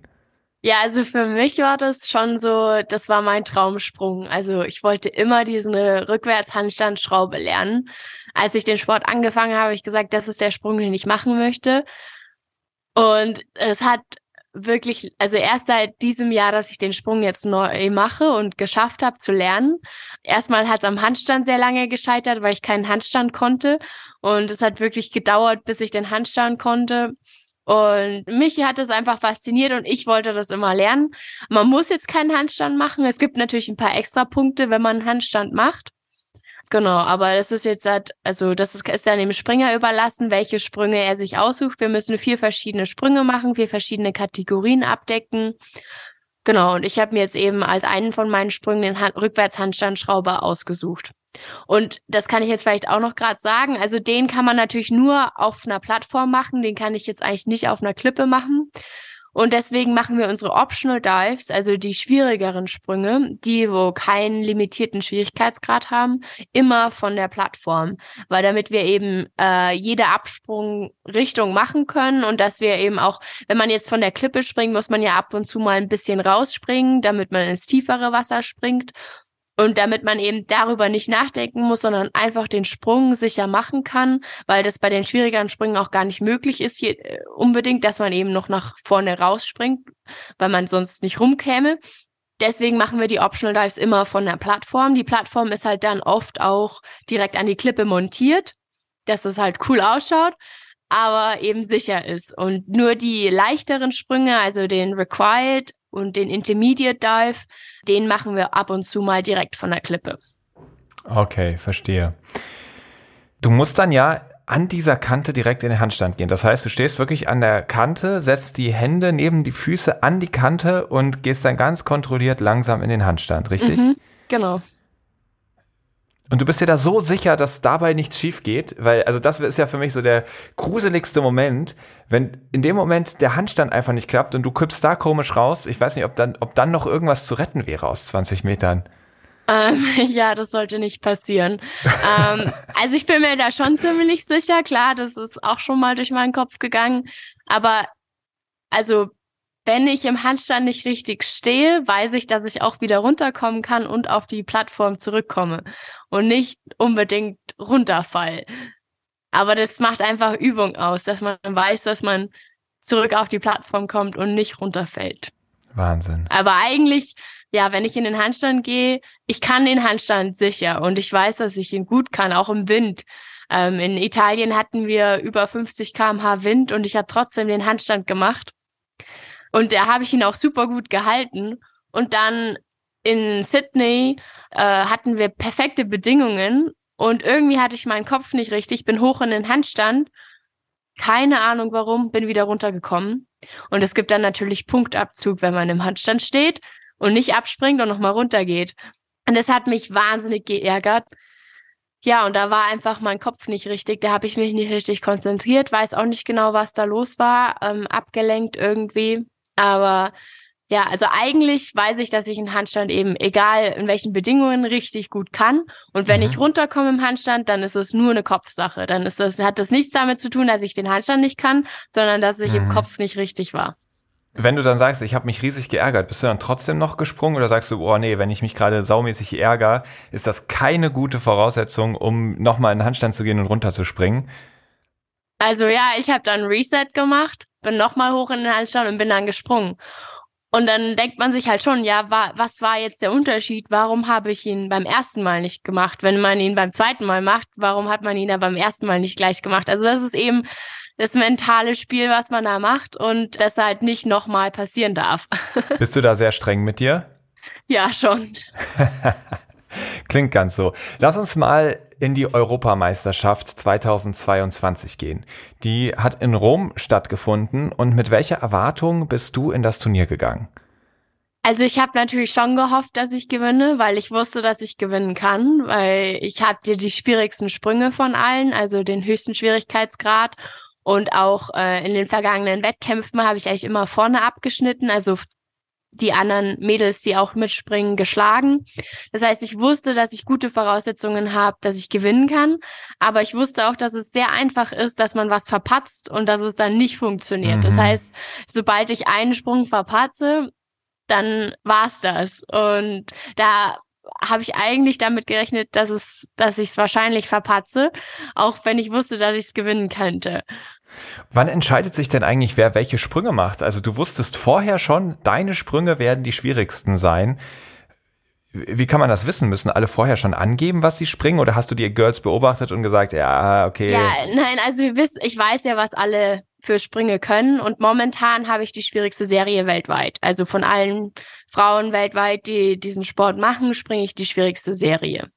Ja, also für mich war das schon so, das war mein Traumsprung. Also ich wollte immer diese Rückwärtshandstandschraube lernen. Als ich den Sport angefangen habe, habe ich gesagt, das ist der Sprung, den ich machen möchte. Und es hat wirklich, also erst seit diesem Jahr, dass ich den Sprung jetzt neu mache und geschafft habe zu lernen. Erstmal hat es am Handstand sehr lange gescheitert, weil ich keinen Handstand konnte. Und es hat wirklich gedauert, bis ich den Handstand konnte. Und mich hat es einfach fasziniert und ich wollte das immer lernen. Man muss jetzt keinen Handstand machen. Es gibt natürlich ein paar extra Punkte, wenn man einen Handstand macht. Genau, aber das ist jetzt halt, also das ist, ist dann dem Springer überlassen, welche Sprünge er sich aussucht. Wir müssen vier verschiedene Sprünge machen, vier verschiedene Kategorien abdecken. Genau, und ich habe mir jetzt eben als einen von meinen Sprüngen den Hand Rückwärtshandstandschrauber ausgesucht. Und das kann ich jetzt vielleicht auch noch gerade sagen. Also den kann man natürlich nur auf einer Plattform machen. Den kann ich jetzt eigentlich nicht auf einer Klippe machen. Und deswegen machen wir unsere Optional Dives, also die schwierigeren Sprünge, die wo keinen limitierten Schwierigkeitsgrad haben, immer von der Plattform, weil damit wir eben äh, jede Absprungrichtung machen können und dass wir eben auch, wenn man jetzt von der Klippe springt, muss man ja ab und zu mal ein bisschen rausspringen, damit man ins tiefere Wasser springt. Und damit man eben darüber nicht nachdenken muss, sondern einfach den Sprung sicher machen kann, weil das bei den schwierigeren Sprüngen auch gar nicht möglich ist, hier äh, unbedingt, dass man eben noch nach vorne rausspringt, weil man sonst nicht rumkäme. Deswegen machen wir die Optional Dives immer von der Plattform. Die Plattform ist halt dann oft auch direkt an die Klippe montiert, dass es halt cool ausschaut, aber eben sicher ist. Und nur die leichteren Sprünge, also den Required und den Intermediate Dive, den machen wir ab und zu mal direkt von der Klippe. Okay, verstehe. Du musst dann ja an dieser Kante direkt in den Handstand gehen. Das heißt, du stehst wirklich an der Kante, setzt die Hände neben die Füße an die Kante und gehst dann ganz kontrolliert langsam in den Handstand, richtig? Mhm, genau. Und du bist dir da so sicher, dass dabei nichts schief geht, weil, also das ist ja für mich so der gruseligste Moment, wenn in dem Moment der Handstand einfach nicht klappt und du kippst da komisch raus. Ich weiß nicht, ob dann, ob dann noch irgendwas zu retten wäre aus 20 Metern. Ähm, ja, das sollte nicht passieren. ähm, also ich bin mir da schon ziemlich sicher. Klar, das ist auch schon mal durch meinen Kopf gegangen. Aber also wenn ich im Handstand nicht richtig stehe, weiß ich, dass ich auch wieder runterkommen kann und auf die Plattform zurückkomme und nicht unbedingt runterfall. Aber das macht einfach Übung aus, dass man weiß, dass man zurück auf die Plattform kommt und nicht runterfällt. Wahnsinn. Aber eigentlich, ja, wenn ich in den Handstand gehe, ich kann den Handstand sicher und ich weiß, dass ich ihn gut kann, auch im Wind. Ähm, in Italien hatten wir über 50 kmh Wind und ich habe trotzdem den Handstand gemacht. Und da habe ich ihn auch super gut gehalten. Und dann in Sydney äh, hatten wir perfekte Bedingungen und irgendwie hatte ich meinen Kopf nicht richtig, bin hoch in den Handstand. Keine Ahnung warum, bin wieder runtergekommen. Und es gibt dann natürlich Punktabzug, wenn man im Handstand steht und nicht abspringt und nochmal runtergeht. Und das hat mich wahnsinnig geärgert. Ja, und da war einfach mein Kopf nicht richtig. Da habe ich mich nicht richtig konzentriert, weiß auch nicht genau, was da los war. Ähm, abgelenkt irgendwie. Aber ja, also eigentlich weiß ich, dass ich einen Handstand eben, egal in welchen Bedingungen, richtig gut kann. Und wenn mhm. ich runterkomme im Handstand, dann ist es nur eine Kopfsache. Dann ist das, hat das nichts damit zu tun, dass ich den Handstand nicht kann, sondern dass ich mhm. im Kopf nicht richtig war. Wenn du dann sagst, ich habe mich riesig geärgert, bist du dann trotzdem noch gesprungen oder sagst du, oh nee, wenn ich mich gerade saumäßig ärgere, ist das keine gute Voraussetzung, um nochmal in den Handstand zu gehen und runterzuspringen? Also ja, ich habe dann Reset gemacht, bin nochmal hoch in den Handstand und bin dann gesprungen. Und dann denkt man sich halt schon, ja, wa was war jetzt der Unterschied? Warum habe ich ihn beim ersten Mal nicht gemacht? Wenn man ihn beim zweiten Mal macht, warum hat man ihn ja beim ersten Mal nicht gleich gemacht? Also das ist eben das mentale Spiel, was man da macht und das halt nicht nochmal passieren darf. Bist du da sehr streng mit dir? Ja, schon. Klingt ganz so. Lass uns mal in die Europameisterschaft 2022 gehen. Die hat in Rom stattgefunden und mit welcher Erwartung bist du in das Turnier gegangen? Also ich habe natürlich schon gehofft, dass ich gewinne, weil ich wusste, dass ich gewinnen kann, weil ich hatte die schwierigsten Sprünge von allen, also den höchsten Schwierigkeitsgrad und auch äh, in den vergangenen Wettkämpfen habe ich eigentlich immer vorne abgeschnitten, also die anderen Mädels, die auch mitspringen, geschlagen. Das heißt, ich wusste, dass ich gute Voraussetzungen habe, dass ich gewinnen kann. Aber ich wusste auch, dass es sehr einfach ist, dass man was verpatzt und dass es dann nicht funktioniert. Mhm. Das heißt, sobald ich einen Sprung verpatze, dann war's das. Und da habe ich eigentlich damit gerechnet, dass es, dass ich es wahrscheinlich verpatze, auch wenn ich wusste, dass ich es gewinnen könnte. Wann entscheidet sich denn eigentlich, wer welche Sprünge macht? Also du wusstest vorher schon, deine Sprünge werden die schwierigsten sein. Wie kann man das wissen? Müssen alle vorher schon angeben, was sie springen? Oder hast du die Girls beobachtet und gesagt, ja, okay. Ja, nein, also ich weiß ja, was alle für Sprünge können. Und momentan habe ich die schwierigste Serie weltweit. Also von allen Frauen weltweit, die diesen Sport machen, springe ich die schwierigste Serie.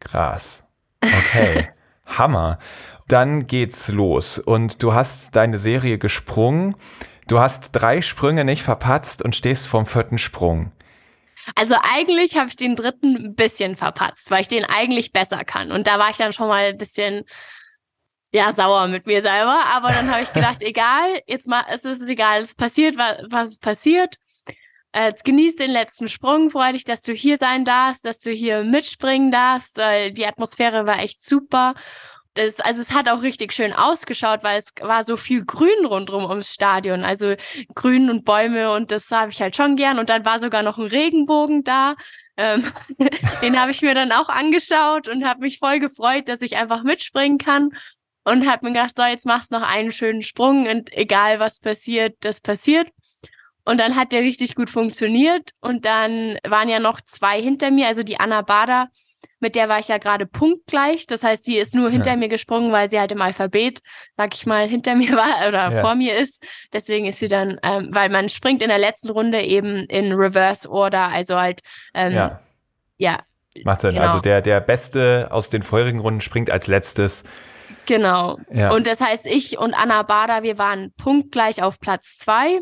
Krass. Okay. Hammer. Dann geht's los und du hast deine Serie gesprungen. Du hast drei Sprünge nicht verpatzt und stehst vom vierten Sprung. Also eigentlich habe ich den dritten ein bisschen verpatzt, weil ich den eigentlich besser kann. Und da war ich dann schon mal ein bisschen ja sauer mit mir selber. Aber dann habe ich gedacht, egal, jetzt mal, es ist egal, es passiert, was passiert. Äh, jetzt genieß den letzten Sprung, freu dich, dass du hier sein darfst, dass du hier mitspringen darfst, weil die Atmosphäre war echt super. Das, also es hat auch richtig schön ausgeschaut, weil es war so viel Grün rundrum ums Stadion. Also Grün und Bäume und das habe ich halt schon gern. Und dann war sogar noch ein Regenbogen da. Ähm, den habe ich mir dann auch angeschaut und habe mich voll gefreut, dass ich einfach mitspringen kann. Und habe mir gedacht, so, jetzt machst noch einen schönen Sprung und egal was passiert, das passiert. Und dann hat der richtig gut funktioniert. Und dann waren ja noch zwei hinter mir, also die Anna Bader mit der war ich ja gerade punktgleich. Das heißt, sie ist nur hinter ja. mir gesprungen, weil sie halt im Alphabet, sag ich mal, hinter mir war oder ja. vor mir ist. Deswegen ist sie dann, ähm, weil man springt in der letzten Runde eben in Reverse Order, also halt, ähm, ja. ja. Macht Sinn. Genau. Also der, der Beste aus den vorherigen Runden springt als letztes. Genau. Ja. Und das heißt, ich und Anna Bader, wir waren punktgleich auf Platz zwei.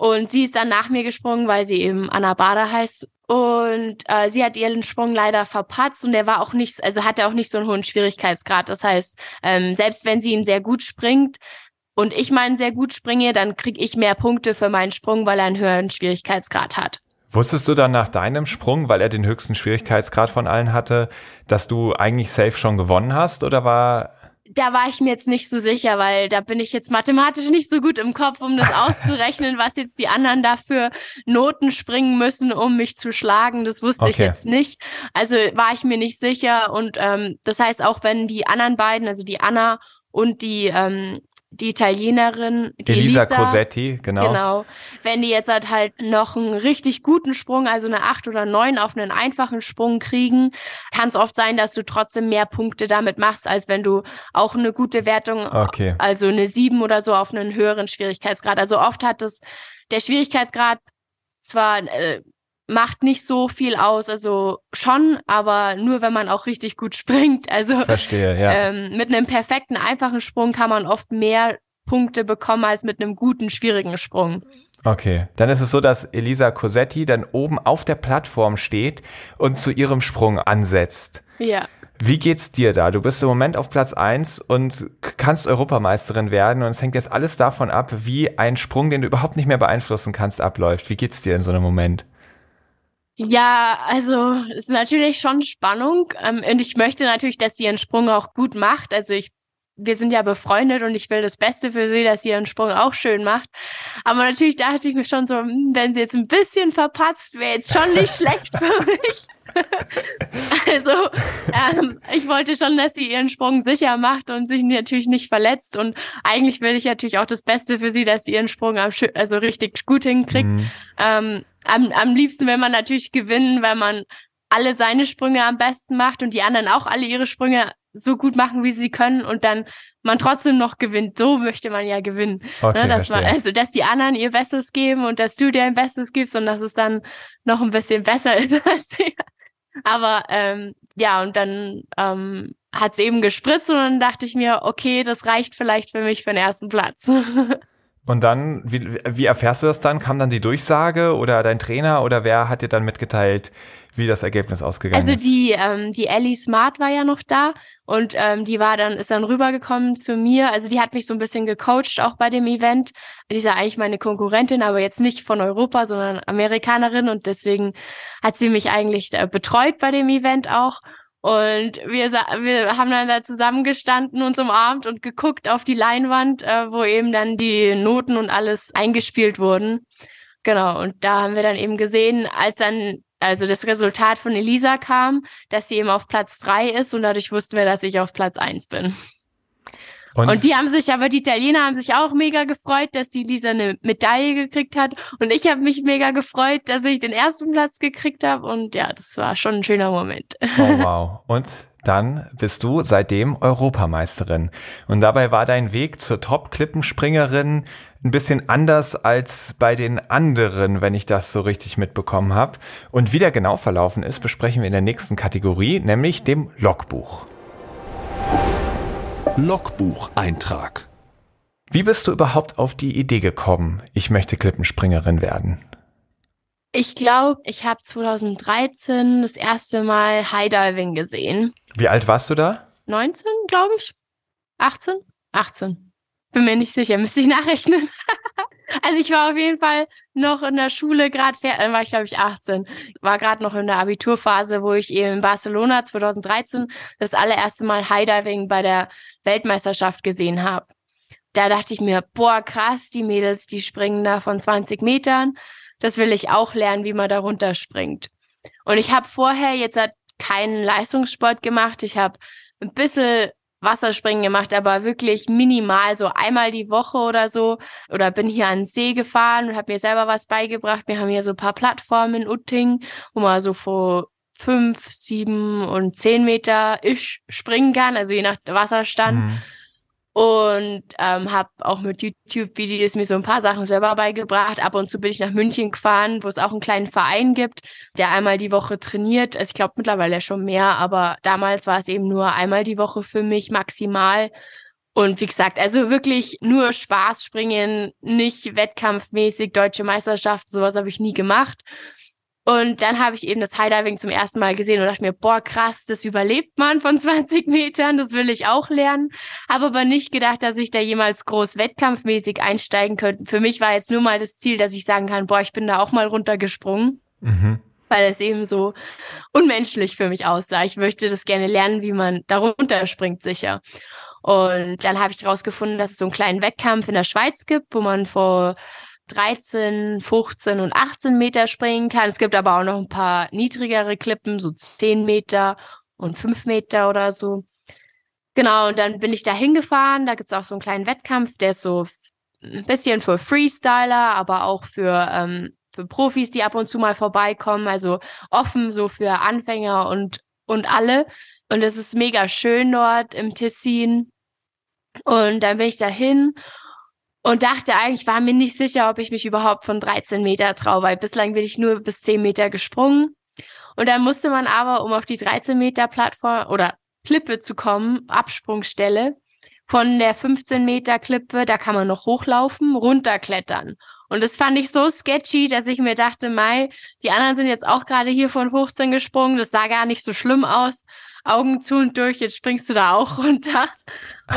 Und sie ist dann nach mir gesprungen, weil sie eben Anna Bader heißt. Und äh, sie hat ihren Sprung leider verpatzt und der war auch nicht, also hatte auch nicht so einen hohen Schwierigkeitsgrad. Das heißt, ähm, selbst wenn sie ihn sehr gut springt und ich meinen sehr gut springe, dann kriege ich mehr Punkte für meinen Sprung, weil er einen höheren Schwierigkeitsgrad hat. Wusstest du dann nach deinem Sprung, weil er den höchsten Schwierigkeitsgrad von allen hatte, dass du eigentlich safe schon gewonnen hast oder war da war ich mir jetzt nicht so sicher, weil da bin ich jetzt mathematisch nicht so gut im Kopf, um das auszurechnen, was jetzt die anderen dafür Noten springen müssen, um mich zu schlagen. Das wusste okay. ich jetzt nicht. Also war ich mir nicht sicher. Und ähm, das heißt, auch wenn die anderen beiden, also die Anna und die ähm, die Italienerin, die Elisa, Elisa Cosetti, genau. Genau. Wenn die jetzt halt, halt noch einen richtig guten Sprung, also eine acht oder neun auf einen einfachen Sprung kriegen, kann es oft sein, dass du trotzdem mehr Punkte damit machst, als wenn du auch eine gute Wertung, okay. also eine sieben oder so auf einen höheren Schwierigkeitsgrad. Also oft hat es der Schwierigkeitsgrad zwar äh, macht nicht so viel aus, also schon, aber nur wenn man auch richtig gut springt. Also Verstehe, ja. ähm, mit einem perfekten, einfachen Sprung kann man oft mehr Punkte bekommen als mit einem guten, schwierigen Sprung. Okay, dann ist es so, dass Elisa Cosetti dann oben auf der Plattform steht und zu ihrem Sprung ansetzt. Ja. Wie geht's dir da? Du bist im Moment auf Platz eins und kannst Europameisterin werden und es hängt jetzt alles davon ab, wie ein Sprung, den du überhaupt nicht mehr beeinflussen kannst, abläuft. Wie geht's dir in so einem Moment? Ja, also es ist natürlich schon Spannung. Ähm, und ich möchte natürlich, dass sie ihren Sprung auch gut macht. Also ich, wir sind ja befreundet und ich will das Beste für sie, dass sie ihren Sprung auch schön macht. Aber natürlich dachte ich mir schon so, hm, wenn sie jetzt ein bisschen verpatzt, wäre jetzt schon nicht schlecht für mich. also, ähm, ich wollte schon, dass sie ihren Sprung sicher macht und sich natürlich nicht verletzt. Und eigentlich will ich natürlich auch das Beste für sie, dass sie ihren Sprung also richtig gut hinkriegt. Mhm. Ähm, am, am liebsten will man natürlich gewinnen, weil man alle seine Sprünge am besten macht und die anderen auch alle ihre Sprünge so gut machen, wie sie können und dann man trotzdem noch gewinnt. So möchte man ja gewinnen. Okay, ne? dass man, also, dass die anderen ihr Bestes geben und dass du dir ein Bestes gibst und dass es dann noch ein bisschen besser ist als sie. Aber ähm, ja, und dann ähm, hat es eben gespritzt und dann dachte ich mir, okay, das reicht vielleicht für mich für den ersten Platz. Und dann, wie, wie erfährst du das dann? Kam dann die Durchsage oder dein Trainer oder wer hat dir dann mitgeteilt, wie das Ergebnis ausgegangen also ist? Also die, ähm, die Ellie Smart war ja noch da und ähm, die war dann, ist dann rübergekommen zu mir. Also die hat mich so ein bisschen gecoacht auch bei dem Event. Die ist ja eigentlich meine Konkurrentin, aber jetzt nicht von Europa, sondern Amerikanerin und deswegen hat sie mich eigentlich äh, betreut bei dem Event auch. Und wir, wir haben dann da zusammengestanden, uns umarmt und geguckt auf die Leinwand, äh, wo eben dann die Noten und alles eingespielt wurden. Genau, und da haben wir dann eben gesehen, als dann also das Resultat von Elisa kam, dass sie eben auf Platz drei ist und dadurch wussten wir, dass ich auf Platz eins bin. Und? und, die haben sich, aber die Italiener haben sich auch mega gefreut, dass die Lisa eine Medaille gekriegt hat. Und ich habe mich mega gefreut, dass ich den ersten Platz gekriegt habe. Und ja, das war schon ein schöner Moment. Oh, wow. Und dann bist du seitdem Europameisterin. Und dabei war dein Weg zur Top-Klippenspringerin ein bisschen anders als bei den anderen, wenn ich das so richtig mitbekommen habe. Und wie der genau verlaufen ist, besprechen wir in der nächsten Kategorie, nämlich dem Logbuch. Logbucheintrag. Wie bist du überhaupt auf die Idee gekommen, ich möchte Klippenspringerin werden? Ich glaube, ich habe 2013 das erste Mal High-Diving gesehen. Wie alt warst du da? 19, glaube ich. 18? 18. Bin mir nicht sicher, müsste ich nachrechnen. also ich war auf jeden Fall noch in der Schule, gerade dann war ich glaube ich 18, war gerade noch in der Abiturphase, wo ich eben in Barcelona 2013 das allererste Mal High-Diving bei der Weltmeisterschaft gesehen habe. Da dachte ich mir, boah, krass, die Mädels, die springen da von 20 Metern. Das will ich auch lernen, wie man da runterspringt. Und ich habe vorher jetzt halt keinen Leistungssport gemacht. Ich habe ein bisschen Wasserspringen gemacht, aber wirklich minimal, so einmal die Woche oder so. Oder bin hier an den See gefahren und habe mir selber was beigebracht. Wir haben hier so ein paar Plattformen in Utting, wo man so vor fünf, sieben und zehn Meter ich springen kann, also je nach Wasserstand. Mhm und ähm, habe auch mit YouTube-Videos mir so ein paar Sachen selber beigebracht. Ab und zu bin ich nach München gefahren, wo es auch einen kleinen Verein gibt, der einmal die Woche trainiert. Also ich glaube mittlerweile schon mehr, aber damals war es eben nur einmal die Woche für mich maximal. Und wie gesagt, also wirklich nur Spaß springen, nicht wettkampfmäßig deutsche Meisterschaft, sowas habe ich nie gemacht. Und dann habe ich eben das Highdiving zum ersten Mal gesehen und dachte mir, boah, krass, das überlebt man von 20 Metern, das will ich auch lernen. Habe aber nicht gedacht, dass ich da jemals groß wettkampfmäßig einsteigen könnte. Für mich war jetzt nur mal das Ziel, dass ich sagen kann, boah, ich bin da auch mal runtergesprungen. Mhm. Weil es eben so unmenschlich für mich aussah. Ich möchte das gerne lernen, wie man da runterspringt, sicher. Und dann habe ich herausgefunden, dass es so einen kleinen Wettkampf in der Schweiz gibt, wo man vor 13, 15 und 18 Meter springen kann. Es gibt aber auch noch ein paar niedrigere Klippen, so 10 Meter und 5 Meter oder so. Genau, und dann bin ich da hingefahren. Da gibt es auch so einen kleinen Wettkampf, der ist so ein bisschen für Freestyler, aber auch für, ähm, für Profis, die ab und zu mal vorbeikommen. Also offen so für Anfänger und, und alle. Und es ist mega schön dort im Tessin. Und dann bin ich da hin und dachte eigentlich, war mir nicht sicher, ob ich mich überhaupt von 13 Meter traue, weil bislang bin ich nur bis 10 Meter gesprungen. Und dann musste man aber, um auf die 13 Meter Plattform oder Klippe zu kommen, Absprungstelle, von der 15 Meter Klippe, da kann man noch hochlaufen, runterklettern. Und das fand ich so sketchy, dass ich mir dachte, Mai, die anderen sind jetzt auch gerade hier von 15 gesprungen, das sah gar nicht so schlimm aus. Augen zu und durch, jetzt springst du da auch runter.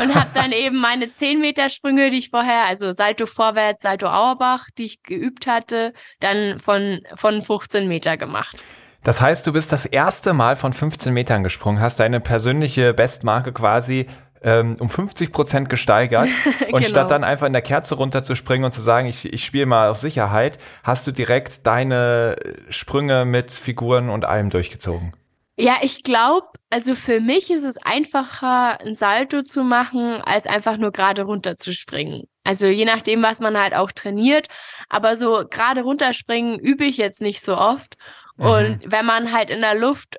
Und habe dann eben meine 10 Meter Sprünge, die ich vorher, also Salto vorwärts, Salto Auerbach, die ich geübt hatte, dann von, von 15 Meter gemacht. Das heißt, du bist das erste Mal von 15 Metern gesprungen, hast deine persönliche Bestmarke quasi ähm, um 50 Prozent gesteigert. Und genau. statt dann einfach in der Kerze runterzuspringen und zu sagen, ich, ich spiele mal auf Sicherheit, hast du direkt deine Sprünge mit Figuren und allem durchgezogen. Ja, ich glaube, also für mich ist es einfacher, ein Salto zu machen, als einfach nur gerade runterzuspringen. Also je nachdem, was man halt auch trainiert. Aber so gerade runterspringen übe ich jetzt nicht so oft. Mhm. Und wenn man halt in der Luft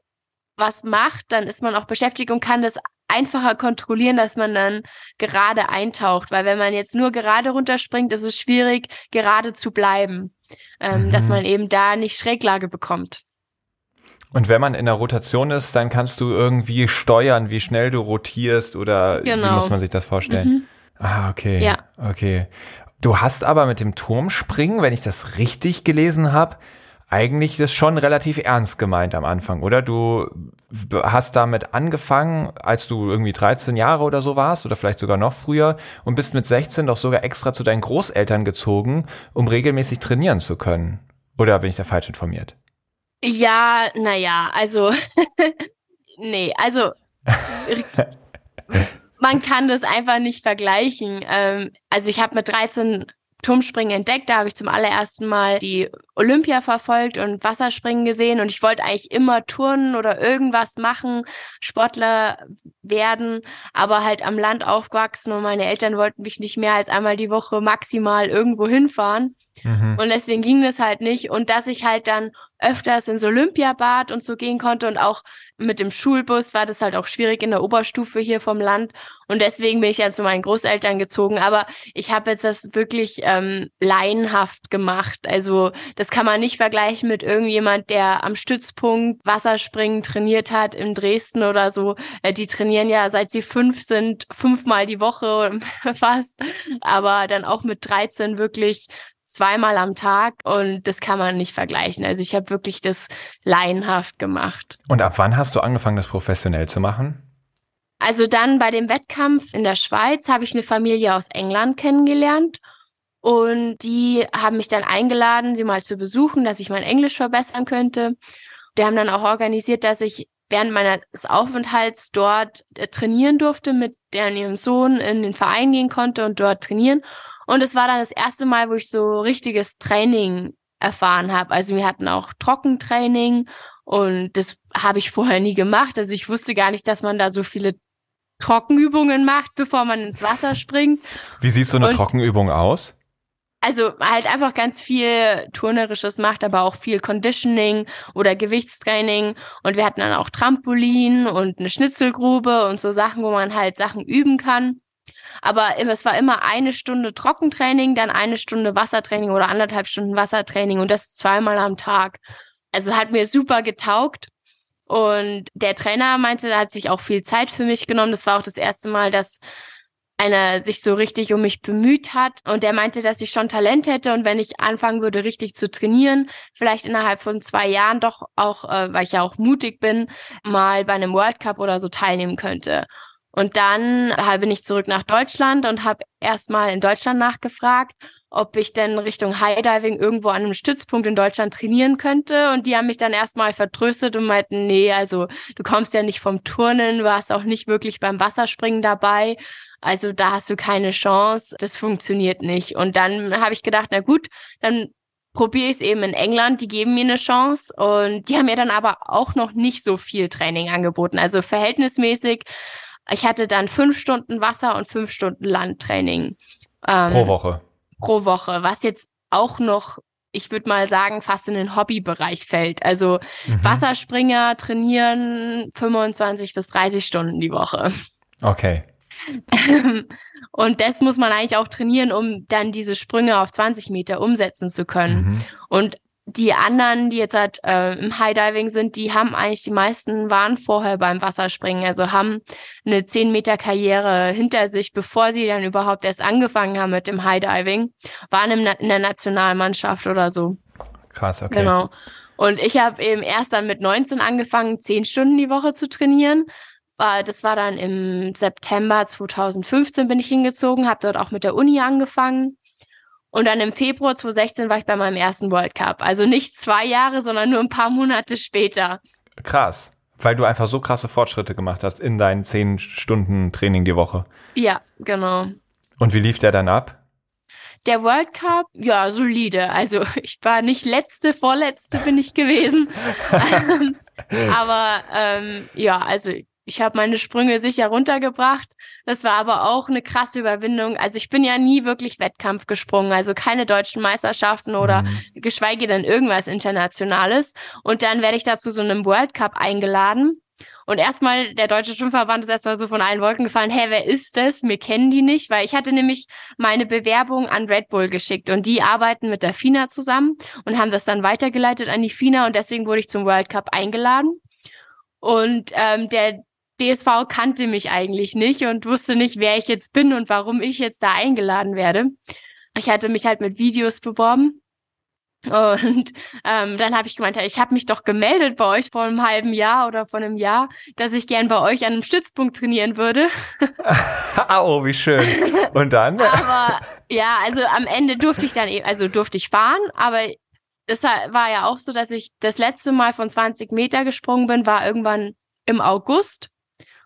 was macht, dann ist man auch beschäftigt und kann das einfacher kontrollieren, dass man dann gerade eintaucht. Weil wenn man jetzt nur gerade runterspringt, ist es schwierig, gerade zu bleiben. Ähm, mhm. Dass man eben da nicht Schräglage bekommt. Und wenn man in der Rotation ist, dann kannst du irgendwie steuern, wie schnell du rotierst oder genau. wie muss man sich das vorstellen? Mhm. Ah, okay. Ja. Okay. Du hast aber mit dem Turmspringen, wenn ich das richtig gelesen habe, eigentlich das schon relativ ernst gemeint am Anfang, oder? Du hast damit angefangen, als du irgendwie 13 Jahre oder so warst oder vielleicht sogar noch früher und bist mit 16 doch sogar extra zu deinen Großeltern gezogen, um regelmäßig trainieren zu können. Oder bin ich da falsch informiert? Ja, naja, also, nee, also, man kann das einfach nicht vergleichen. Ähm, also ich habe mit 13 Turmspringen entdeckt. Da habe ich zum allerersten Mal die Olympia verfolgt und Wasserspringen gesehen. Und ich wollte eigentlich immer turnen oder irgendwas machen, Sportler werden, aber halt am Land aufgewachsen und meine Eltern wollten mich nicht mehr als einmal die Woche maximal irgendwo hinfahren. Mhm. Und deswegen ging das halt nicht. Und dass ich halt dann öfters ins Olympiabad und so gehen konnte und auch mit dem Schulbus war das halt auch schwierig in der Oberstufe hier vom Land und deswegen bin ich dann zu meinen Großeltern gezogen. Aber ich habe jetzt das wirklich ähm, laienhaft gemacht. Also das kann man nicht vergleichen mit irgendjemand, der am Stützpunkt Wasserspringen trainiert hat in Dresden oder so. Äh, die trainieren ja seit sie fünf sind, fünfmal die Woche fast, aber dann auch mit 13 wirklich zweimal am Tag und das kann man nicht vergleichen. Also ich habe wirklich das laienhaft gemacht. Und ab wann hast du angefangen, das professionell zu machen? Also dann bei dem Wettkampf in der Schweiz habe ich eine Familie aus England kennengelernt und die haben mich dann eingeladen, sie mal zu besuchen, dass ich mein Englisch verbessern könnte. Die haben dann auch organisiert, dass ich während meines Aufenthalts dort äh, trainieren durfte, mit deren ihrem Sohn in den Verein gehen konnte und dort trainieren. Und es war dann das erste Mal, wo ich so richtiges Training erfahren habe. Also wir hatten auch Trockentraining und das habe ich vorher nie gemacht. Also ich wusste gar nicht, dass man da so viele Trockenübungen macht, bevor man ins Wasser springt. Wie sieht so eine und Trockenübung aus? Also halt einfach ganz viel Turnerisches macht, aber auch viel Conditioning oder Gewichtstraining. Und wir hatten dann auch Trampolin und eine Schnitzelgrube und so Sachen, wo man halt Sachen üben kann. Aber es war immer eine Stunde Trockentraining, dann eine Stunde Wassertraining oder anderthalb Stunden Wassertraining und das zweimal am Tag. Also hat mir super getaugt. Und der Trainer meinte, da hat sich auch viel Zeit für mich genommen. Das war auch das erste Mal, dass einer sich so richtig um mich bemüht hat und der meinte, dass ich schon Talent hätte und wenn ich anfangen würde, richtig zu trainieren, vielleicht innerhalb von zwei Jahren doch auch, äh, weil ich ja auch mutig bin, mal bei einem World Cup oder so teilnehmen könnte. Und dann bin ich zurück nach Deutschland und habe erstmal in Deutschland nachgefragt, ob ich denn Richtung Highdiving irgendwo an einem Stützpunkt in Deutschland trainieren könnte. Und die haben mich dann erstmal vertröstet und meinten, nee, also du kommst ja nicht vom Turnen, warst auch nicht wirklich beim Wasserspringen dabei. Also da hast du keine Chance, das funktioniert nicht. Und dann habe ich gedacht, na gut, dann probiere ich es eben in England, die geben mir eine Chance und die haben mir dann aber auch noch nicht so viel Training angeboten. Also verhältnismäßig, ich hatte dann fünf Stunden Wasser und fünf Stunden Landtraining. Ähm, pro Woche. Pro Woche, was jetzt auch noch ich würde mal sagen, fast in den Hobbybereich fällt. Also mhm. Wasserspringer trainieren 25 bis 30 Stunden die Woche. Okay. und das muss man eigentlich auch trainieren, um dann diese Sprünge auf 20 Meter umsetzen zu können. Mhm. Und die anderen, die jetzt halt äh, im Highdiving sind, die haben eigentlich, die meisten waren vorher beim Wasserspringen, also haben eine 10 Meter Karriere hinter sich, bevor sie dann überhaupt erst angefangen haben mit dem Highdiving, waren im, in der Nationalmannschaft oder so. Krass, okay. Genau. Und ich habe eben erst dann mit 19 angefangen, 10 Stunden die Woche zu trainieren das war dann im September 2015 bin ich hingezogen, habe dort auch mit der Uni angefangen. Und dann im Februar 2016 war ich bei meinem ersten World Cup. Also nicht zwei Jahre, sondern nur ein paar Monate später. Krass. Weil du einfach so krasse Fortschritte gemacht hast in deinen zehn Stunden Training die Woche. Ja, genau. Und wie lief der dann ab? Der World Cup, ja, solide. Also ich war nicht letzte, vorletzte bin ich gewesen. Aber ähm, ja, also ich habe meine Sprünge sicher runtergebracht. Das war aber auch eine krasse Überwindung. Also ich bin ja nie wirklich Wettkampf gesprungen, also keine deutschen Meisterschaften oder mhm. geschweige denn irgendwas Internationales. Und dann werde ich da zu so einem World Cup eingeladen. Und erstmal, der Deutsche Schwimmverband ist erstmal so von allen Wolken gefallen, hä, wer ist das? Wir kennen die nicht, weil ich hatte nämlich meine Bewerbung an Red Bull geschickt und die arbeiten mit der FINA zusammen und haben das dann weitergeleitet an die FINA und deswegen wurde ich zum World Cup eingeladen. Und ähm, der DSV kannte mich eigentlich nicht und wusste nicht, wer ich jetzt bin und warum ich jetzt da eingeladen werde. Ich hatte mich halt mit Videos beworben. Und ähm, dann habe ich gemeint, ich habe mich doch gemeldet bei euch vor einem halben Jahr oder vor einem Jahr, dass ich gern bei euch an einem Stützpunkt trainieren würde. oh, wie schön. Und dann? aber ja, also am Ende durfte ich dann, eben, also durfte ich fahren, aber das war ja auch so, dass ich das letzte Mal von 20 Meter gesprungen bin, war irgendwann im August.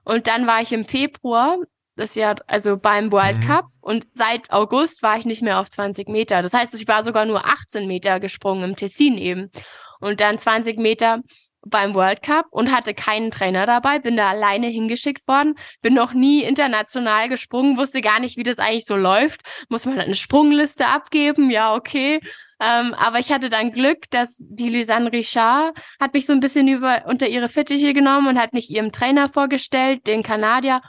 Und dann war ich im Februar, das Jahr, also beim World mhm. Cup. Und seit August war ich nicht mehr auf 20 Meter. Das heißt, ich war sogar nur 18 Meter gesprungen im Tessin eben. Und dann 20 Meter beim World Cup und hatte keinen Trainer dabei, bin da alleine hingeschickt worden, bin noch nie international gesprungen, wusste gar nicht, wie das eigentlich so läuft. Muss man eine Sprungliste abgeben? Ja, okay. Ähm, aber ich hatte dann Glück, dass die Lysanne Richard hat mich so ein bisschen über, unter ihre Fittiche genommen und hat mich ihrem Trainer vorgestellt, den Kanadier.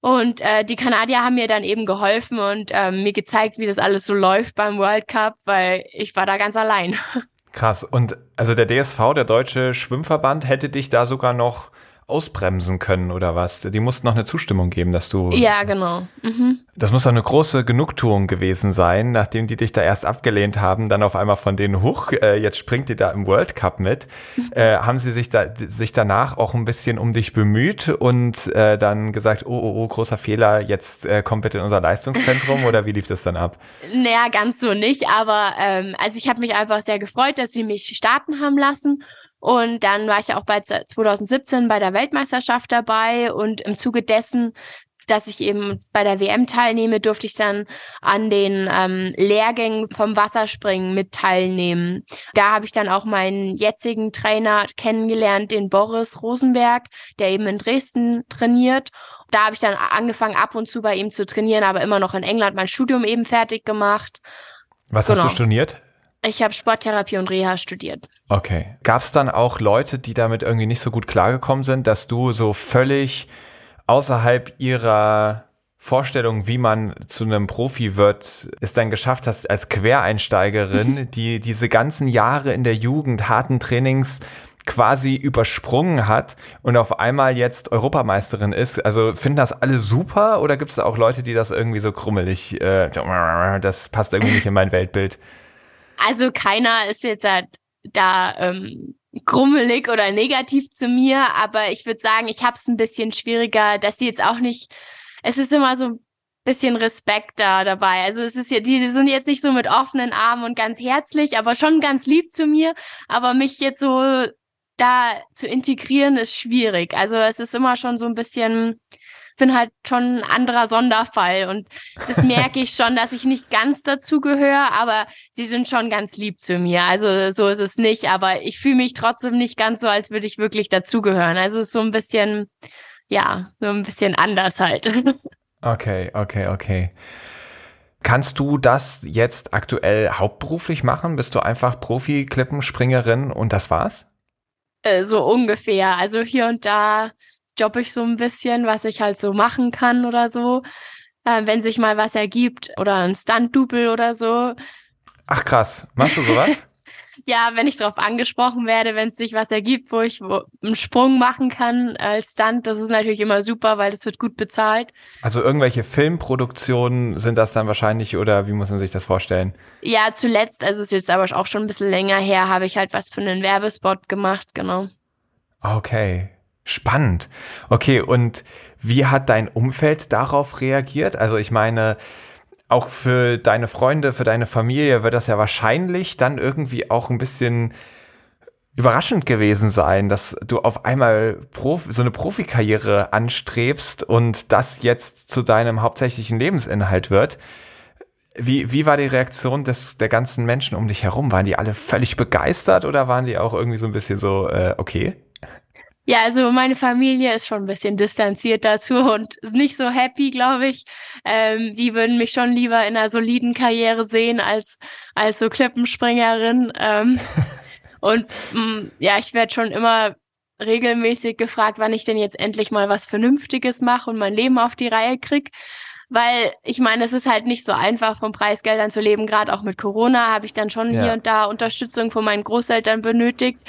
Und äh, die Kanadier haben mir dann eben geholfen und ähm, mir gezeigt, wie das alles so läuft beim World Cup, weil ich war da ganz allein. Krass. Und also der DSV, der Deutsche Schwimmverband, hätte dich da sogar noch ausbremsen können oder was? Die mussten noch eine Zustimmung geben, dass du. Ja, genau. Mhm. Das muss doch eine große Genugtuung gewesen sein, nachdem die dich da erst abgelehnt haben, dann auf einmal von denen hoch, äh, jetzt springt die da im World Cup mit. Mhm. Äh, haben sie sich da sich danach auch ein bisschen um dich bemüht und äh, dann gesagt, oh, oh, oh, großer Fehler, jetzt äh, kommt bitte in unser Leistungszentrum oder wie lief das dann ab? Naja, ganz so nicht, aber ähm, also ich habe mich einfach sehr gefreut, dass sie mich starten haben lassen. Und dann war ich ja auch bei 2017 bei der Weltmeisterschaft dabei und im Zuge dessen dass ich eben bei der WM teilnehme, durfte ich dann an den ähm, Lehrgängen vom Wasserspringen mit teilnehmen. Da habe ich dann auch meinen jetzigen Trainer kennengelernt, den Boris Rosenberg, der eben in Dresden trainiert. Da habe ich dann angefangen, ab und zu bei ihm zu trainieren, aber immer noch in England mein Studium eben fertig gemacht. Was genau. hast du genau. studiert? Ich habe Sporttherapie und Reha studiert. Okay. Gab es dann auch Leute, die damit irgendwie nicht so gut klargekommen sind, dass du so völlig außerhalb ihrer Vorstellung, wie man zu einem Profi wird, es dann geschafft hast, als Quereinsteigerin, die diese ganzen Jahre in der Jugend harten Trainings quasi übersprungen hat und auf einmal jetzt Europameisterin ist. Also finden das alle super oder gibt es da auch Leute, die das irgendwie so krummelig, äh, das passt irgendwie nicht in mein Weltbild? Also keiner ist jetzt halt da ähm, grummelig oder negativ zu mir, aber ich würde sagen, ich habe es ein bisschen schwieriger, dass sie jetzt auch nicht, es ist immer so ein bisschen Respekt da dabei. Also es ist ja, die, die sind jetzt nicht so mit offenen Armen und ganz herzlich, aber schon ganz lieb zu mir, aber mich jetzt so da zu integrieren ist schwierig. Also es ist immer schon so ein bisschen, bin halt schon ein anderer Sonderfall und das merke ich schon, dass ich nicht ganz dazu gehöre, aber sie sind schon ganz lieb zu mir. Also so ist es nicht, aber ich fühle mich trotzdem nicht ganz so, als würde ich wirklich dazugehören. Also so ein bisschen, ja, so ein bisschen anders halt. Okay, okay, okay. Kannst du das jetzt aktuell hauptberuflich machen? Bist du einfach Profi-Klippenspringerin und das war's? Äh, so ungefähr. Also hier und da jobbe ich so ein bisschen, was ich halt so machen kann oder so. Äh, wenn sich mal was ergibt oder ein Stunt-Double oder so. Ach krass, machst du sowas? ja, wenn ich darauf angesprochen werde, wenn es sich was ergibt, wo ich wo einen Sprung machen kann als Stunt, das ist natürlich immer super, weil das wird gut bezahlt. Also irgendwelche Filmproduktionen sind das dann wahrscheinlich oder wie muss man sich das vorstellen? Ja, zuletzt, also es ist jetzt aber auch schon ein bisschen länger her, habe ich halt was für einen Werbespot gemacht, genau. Okay. Spannend. Okay, und wie hat dein Umfeld darauf reagiert? Also ich meine, auch für deine Freunde, für deine Familie wird das ja wahrscheinlich dann irgendwie auch ein bisschen überraschend gewesen sein, dass du auf einmal Prof so eine Profikarriere anstrebst und das jetzt zu deinem hauptsächlichen Lebensinhalt wird. Wie, wie war die Reaktion des, der ganzen Menschen um dich herum? Waren die alle völlig begeistert oder waren die auch irgendwie so ein bisschen so, äh, okay? Ja, also meine Familie ist schon ein bisschen distanziert dazu und nicht so happy, glaube ich. Ähm, die würden mich schon lieber in einer soliden Karriere sehen als, als so Klippenspringerin. Ähm, und mh, mm, ja, ich werde schon immer regelmäßig gefragt, wann ich denn jetzt endlich mal was Vernünftiges mache und mein Leben auf die Reihe krieg weil ich meine, es ist halt nicht so einfach, von Preisgeldern zu leben. Gerade auch mit Corona habe ich dann schon ja. hier und da Unterstützung von meinen Großeltern benötigt.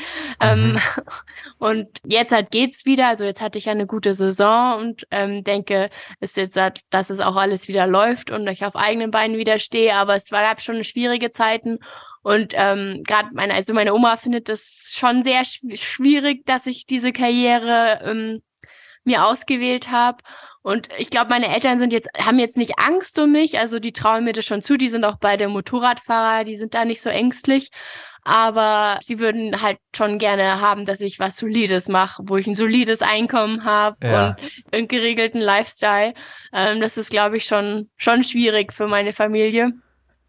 Ähm, mhm. Ähm, und jetzt halt geht's wieder. Also jetzt hatte ich ja eine gute Saison und ähm, denke, ist jetzt, halt, dass es auch alles wieder läuft und ich auf eigenen Beinen wieder stehe. Aber es gab schon schwierige Zeiten. Und ähm, gerade meine, also meine Oma findet das schon sehr schwierig, dass ich diese Karriere ähm, mir ausgewählt habe. Und ich glaube, meine Eltern sind jetzt, haben jetzt nicht Angst um mich, also die trauen mir das schon zu, die sind auch beide Motorradfahrer, die sind da nicht so ängstlich. Aber sie würden halt schon gerne haben, dass ich was Solides mache, wo ich ein solides Einkommen habe ja. und einen geregelten Lifestyle. Ähm, das ist, glaube ich, schon, schon schwierig für meine Familie.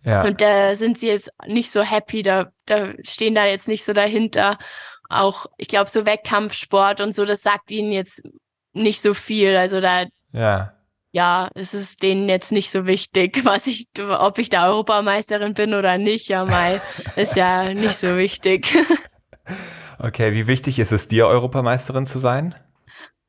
Ja. Und da sind sie jetzt nicht so happy, da, da stehen da jetzt nicht so dahinter. Auch, ich glaube, so Wettkampfsport und so, das sagt ihnen jetzt nicht so viel. Also da ja. Ja, es ist denen jetzt nicht so wichtig, was ich, ob ich da Europameisterin bin oder nicht. Ja, mal ist ja nicht so wichtig. Okay, wie wichtig ist es dir, Europameisterin zu sein?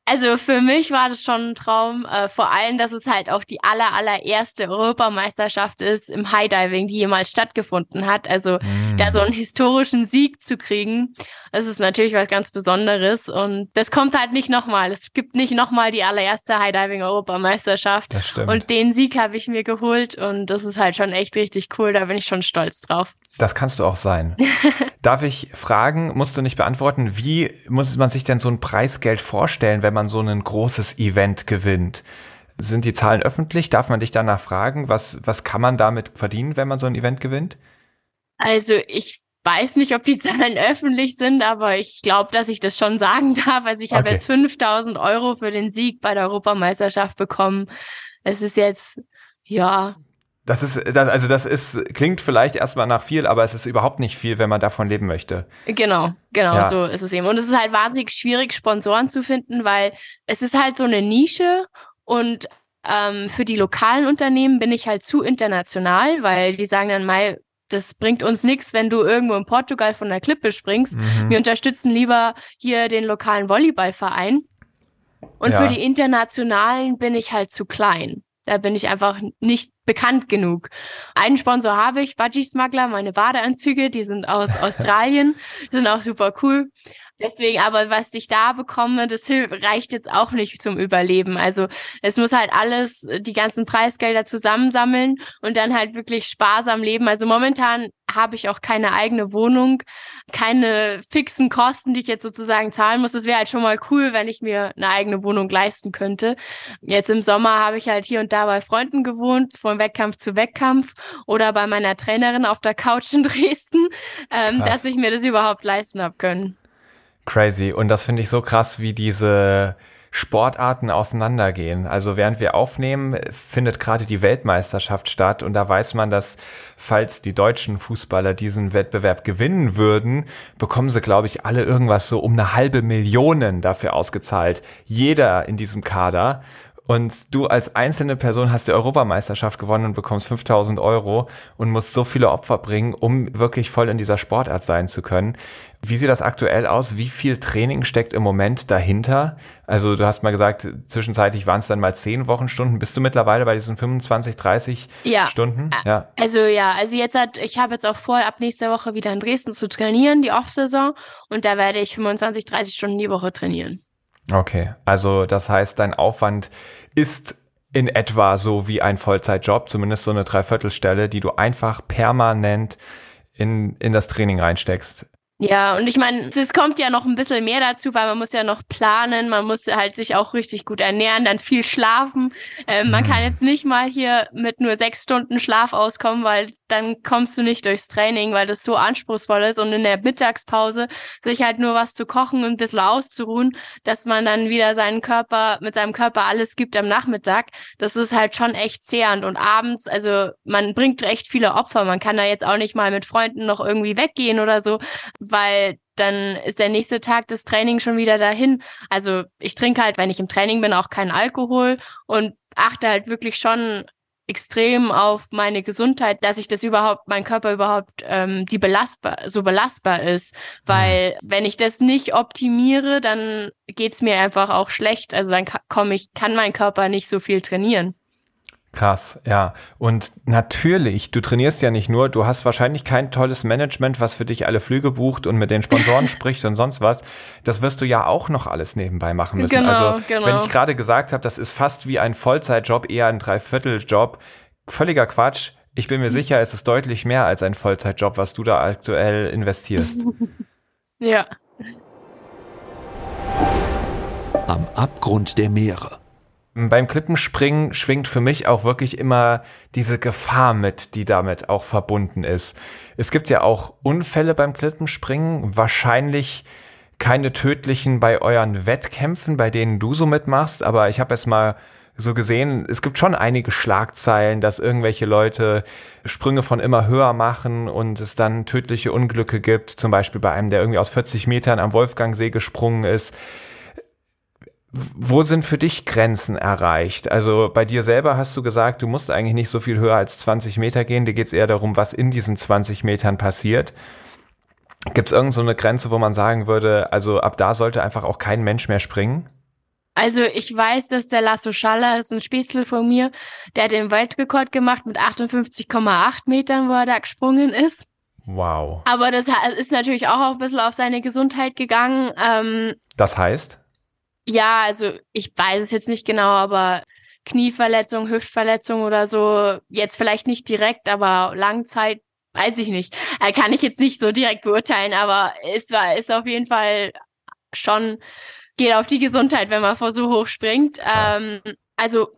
Also für mich war das schon ein Traum, äh, vor allem, dass es halt auch die aller, allererste Europameisterschaft ist im Highdiving, die jemals stattgefunden hat. Also mm. da so einen historischen Sieg zu kriegen, das ist natürlich was ganz Besonderes und das kommt halt nicht nochmal. Es gibt nicht nochmal die allererste Highdiving-Europameisterschaft. Das stimmt. Und den Sieg habe ich mir geholt und das ist halt schon echt richtig cool, da bin ich schon stolz drauf. Das kannst du auch sein. Darf ich fragen, musst du nicht beantworten, wie muss man sich denn so ein Preisgeld vorstellen, wenn man so ein großes Event gewinnt? Sind die Zahlen öffentlich? Darf man dich danach fragen? Was, was kann man damit verdienen, wenn man so ein Event gewinnt? Also ich weiß nicht, ob die Zahlen öffentlich sind, aber ich glaube, dass ich das schon sagen darf. Also ich okay. habe jetzt 5000 Euro für den Sieg bei der Europameisterschaft bekommen. Es ist jetzt, ja, das ist, das, also das ist, klingt vielleicht erstmal nach viel, aber es ist überhaupt nicht viel, wenn man davon leben möchte. Genau, genau, ja. so ist es eben. Und es ist halt wahnsinnig schwierig, Sponsoren zu finden, weil es ist halt so eine Nische und ähm, für die lokalen Unternehmen bin ich halt zu international, weil die sagen dann mal, das bringt uns nichts, wenn du irgendwo in Portugal von der Klippe springst. Mhm. Wir unterstützen lieber hier den lokalen Volleyballverein. Und ja. für die internationalen bin ich halt zu klein. Da bin ich einfach nicht bekannt genug. Einen Sponsor habe ich, Budgie Smuggler, meine Badeanzüge, die sind aus Australien, die sind auch super cool. Deswegen, aber was ich da bekomme, das reicht jetzt auch nicht zum Überleben. Also es muss halt alles, die ganzen Preisgelder zusammensammeln und dann halt wirklich sparsam leben. Also momentan habe ich auch keine eigene Wohnung, keine fixen Kosten, die ich jetzt sozusagen zahlen muss. Es wäre halt schon mal cool, wenn ich mir eine eigene Wohnung leisten könnte. Jetzt im Sommer habe ich halt hier und da bei Freunden gewohnt, von Wettkampf zu Wettkampf oder bei meiner Trainerin auf der Couch in Dresden, ähm, dass ich mir das überhaupt leisten habe können. Crazy. Und das finde ich so krass, wie diese Sportarten auseinandergehen. Also während wir aufnehmen, findet gerade die Weltmeisterschaft statt und da weiß man, dass falls die deutschen Fußballer diesen Wettbewerb gewinnen würden, bekommen sie, glaube ich, alle irgendwas so um eine halbe Million dafür ausgezahlt. Jeder in diesem Kader. Und du als einzelne Person hast die Europameisterschaft gewonnen und bekommst 5000 Euro und musst so viele Opfer bringen, um wirklich voll in dieser Sportart sein zu können. Wie sieht das aktuell aus? Wie viel Training steckt im Moment dahinter? Also du hast mal gesagt, zwischenzeitlich waren es dann mal 10 Wochenstunden. Bist du mittlerweile bei diesen 25, 30 ja. Stunden? Ja. Also ja, also jetzt hat, ich habe jetzt auch vor, ab nächster Woche wieder in Dresden zu trainieren, die Off-Saison. Und da werde ich 25, 30 Stunden die Woche trainieren. Okay, also das heißt, dein Aufwand ist in etwa so wie ein Vollzeitjob, zumindest so eine Dreiviertelstelle, die du einfach permanent in, in das Training reinsteckst. Ja, und ich meine, es kommt ja noch ein bisschen mehr dazu, weil man muss ja noch planen, man muss halt sich auch richtig gut ernähren, dann viel schlafen. Ähm, man kann mhm. jetzt nicht mal hier mit nur sechs Stunden Schlaf auskommen, weil dann kommst du nicht durchs Training, weil das so anspruchsvoll ist und in der Mittagspause sich halt nur was zu kochen und ein bisschen auszuruhen, dass man dann wieder seinen Körper, mit seinem Körper alles gibt am Nachmittag. Das ist halt schon echt zehrend und abends, also man bringt recht viele Opfer. Man kann da jetzt auch nicht mal mit Freunden noch irgendwie weggehen oder so weil dann ist der nächste Tag des Trainings schon wieder dahin. Also ich trinke halt, wenn ich im Training bin, auch keinen Alkohol und achte halt wirklich schon extrem auf meine Gesundheit, dass ich das überhaupt, mein Körper überhaupt ähm, die belastbar, so belastbar ist. Weil wenn ich das nicht optimiere, dann geht's mir einfach auch schlecht. Also dann komme ich, kann mein Körper nicht so viel trainieren. Krass, ja. Und natürlich, du trainierst ja nicht nur, du hast wahrscheinlich kein tolles Management, was für dich alle Flüge bucht und mit den Sponsoren spricht und sonst was. Das wirst du ja auch noch alles nebenbei machen müssen. Genau, also, genau. wenn ich gerade gesagt habe, das ist fast wie ein Vollzeitjob, eher ein Dreivierteljob, völliger Quatsch. Ich bin mir sicher, es ist deutlich mehr als ein Vollzeitjob, was du da aktuell investierst. ja. Am Abgrund der Meere beim Klippenspringen schwingt für mich auch wirklich immer diese Gefahr mit, die damit auch verbunden ist. Es gibt ja auch Unfälle beim Klippenspringen, wahrscheinlich keine tödlichen bei euren Wettkämpfen, bei denen du so mitmachst, aber ich habe es mal so gesehen, es gibt schon einige Schlagzeilen, dass irgendwelche Leute Sprünge von immer höher machen und es dann tödliche Unglücke gibt, zum Beispiel bei einem, der irgendwie aus 40 Metern am Wolfgangsee gesprungen ist wo sind für dich Grenzen erreicht? Also bei dir selber hast du gesagt, du musst eigentlich nicht so viel höher als 20 Meter gehen. Dir geht es eher darum, was in diesen 20 Metern passiert. Gibt es irgendeine so Grenze, wo man sagen würde, also ab da sollte einfach auch kein Mensch mehr springen? Also ich weiß, dass der Lasso Schaller, das ist ein Spätzle von mir, der hat den Weltrekord gemacht mit 58,8 Metern, wo er da gesprungen ist. Wow. Aber das ist natürlich auch ein bisschen auf seine Gesundheit gegangen. Ähm, das heißt? Ja, also ich weiß es jetzt nicht genau, aber Knieverletzung, Hüftverletzung oder so, jetzt vielleicht nicht direkt, aber Langzeit, weiß ich nicht. Äh, kann ich jetzt nicht so direkt beurteilen, aber es war, ist auf jeden Fall schon geht auf die Gesundheit, wenn man vor so hoch springt. Ähm, also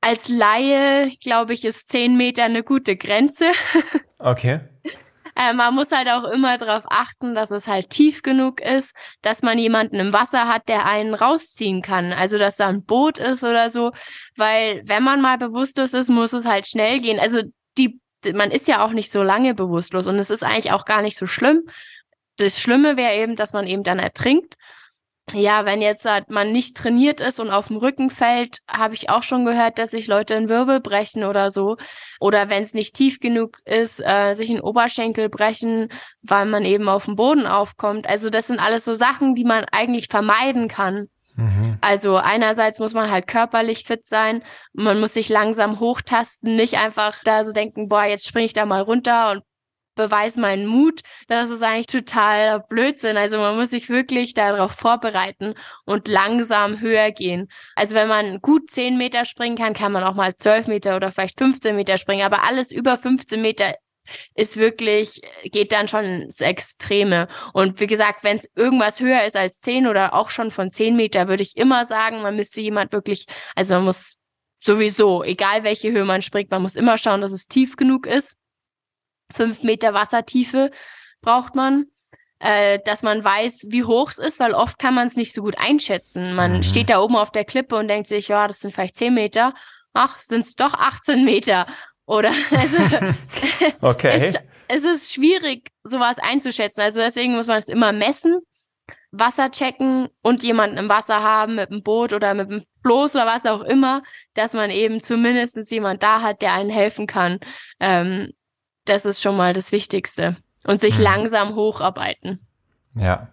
als Laie, glaube ich, ist zehn Meter eine gute Grenze. Okay. Äh, man muss halt auch immer darauf achten, dass es halt tief genug ist, dass man jemanden im Wasser hat, der einen rausziehen kann. Also, dass da ein Boot ist oder so. Weil, wenn man mal bewusstlos ist, muss es halt schnell gehen. Also, die, man ist ja auch nicht so lange bewusstlos und es ist eigentlich auch gar nicht so schlimm. Das Schlimme wäre eben, dass man eben dann ertrinkt ja, wenn jetzt halt man nicht trainiert ist und auf dem Rücken fällt, habe ich auch schon gehört, dass sich Leute einen Wirbel brechen oder so. Oder wenn es nicht tief genug ist, äh, sich einen Oberschenkel brechen, weil man eben auf dem Boden aufkommt. Also das sind alles so Sachen, die man eigentlich vermeiden kann. Mhm. Also einerseits muss man halt körperlich fit sein, man muss sich langsam hochtasten, nicht einfach da so denken, boah, jetzt springe ich da mal runter und beweis meinen Mut, das ist eigentlich total Blödsinn. Also man muss sich wirklich darauf vorbereiten und langsam höher gehen. Also wenn man gut 10 Meter springen kann, kann man auch mal 12 Meter oder vielleicht 15 Meter springen, aber alles über 15 Meter ist wirklich, geht dann schon ins Extreme. Und wie gesagt, wenn es irgendwas höher ist als 10 oder auch schon von 10 Meter, würde ich immer sagen, man müsste jemand wirklich, also man muss sowieso, egal welche Höhe man springt, man muss immer schauen, dass es tief genug ist fünf Meter Wassertiefe braucht man, äh, dass man weiß, wie hoch es ist, weil oft kann man es nicht so gut einschätzen. Man mhm. steht da oben auf der Klippe und denkt sich, ja, das sind vielleicht zehn Meter. Ach, sind es doch 18 Meter. Oder also okay. es, es ist schwierig, sowas einzuschätzen. Also deswegen muss man es immer messen. Wasser checken und jemanden im Wasser haben mit dem Boot oder mit dem Floß oder was auch immer, dass man eben zumindest jemand da hat, der einen helfen kann. Ähm, das ist schon mal das Wichtigste. Und sich mhm. langsam hocharbeiten. Ja.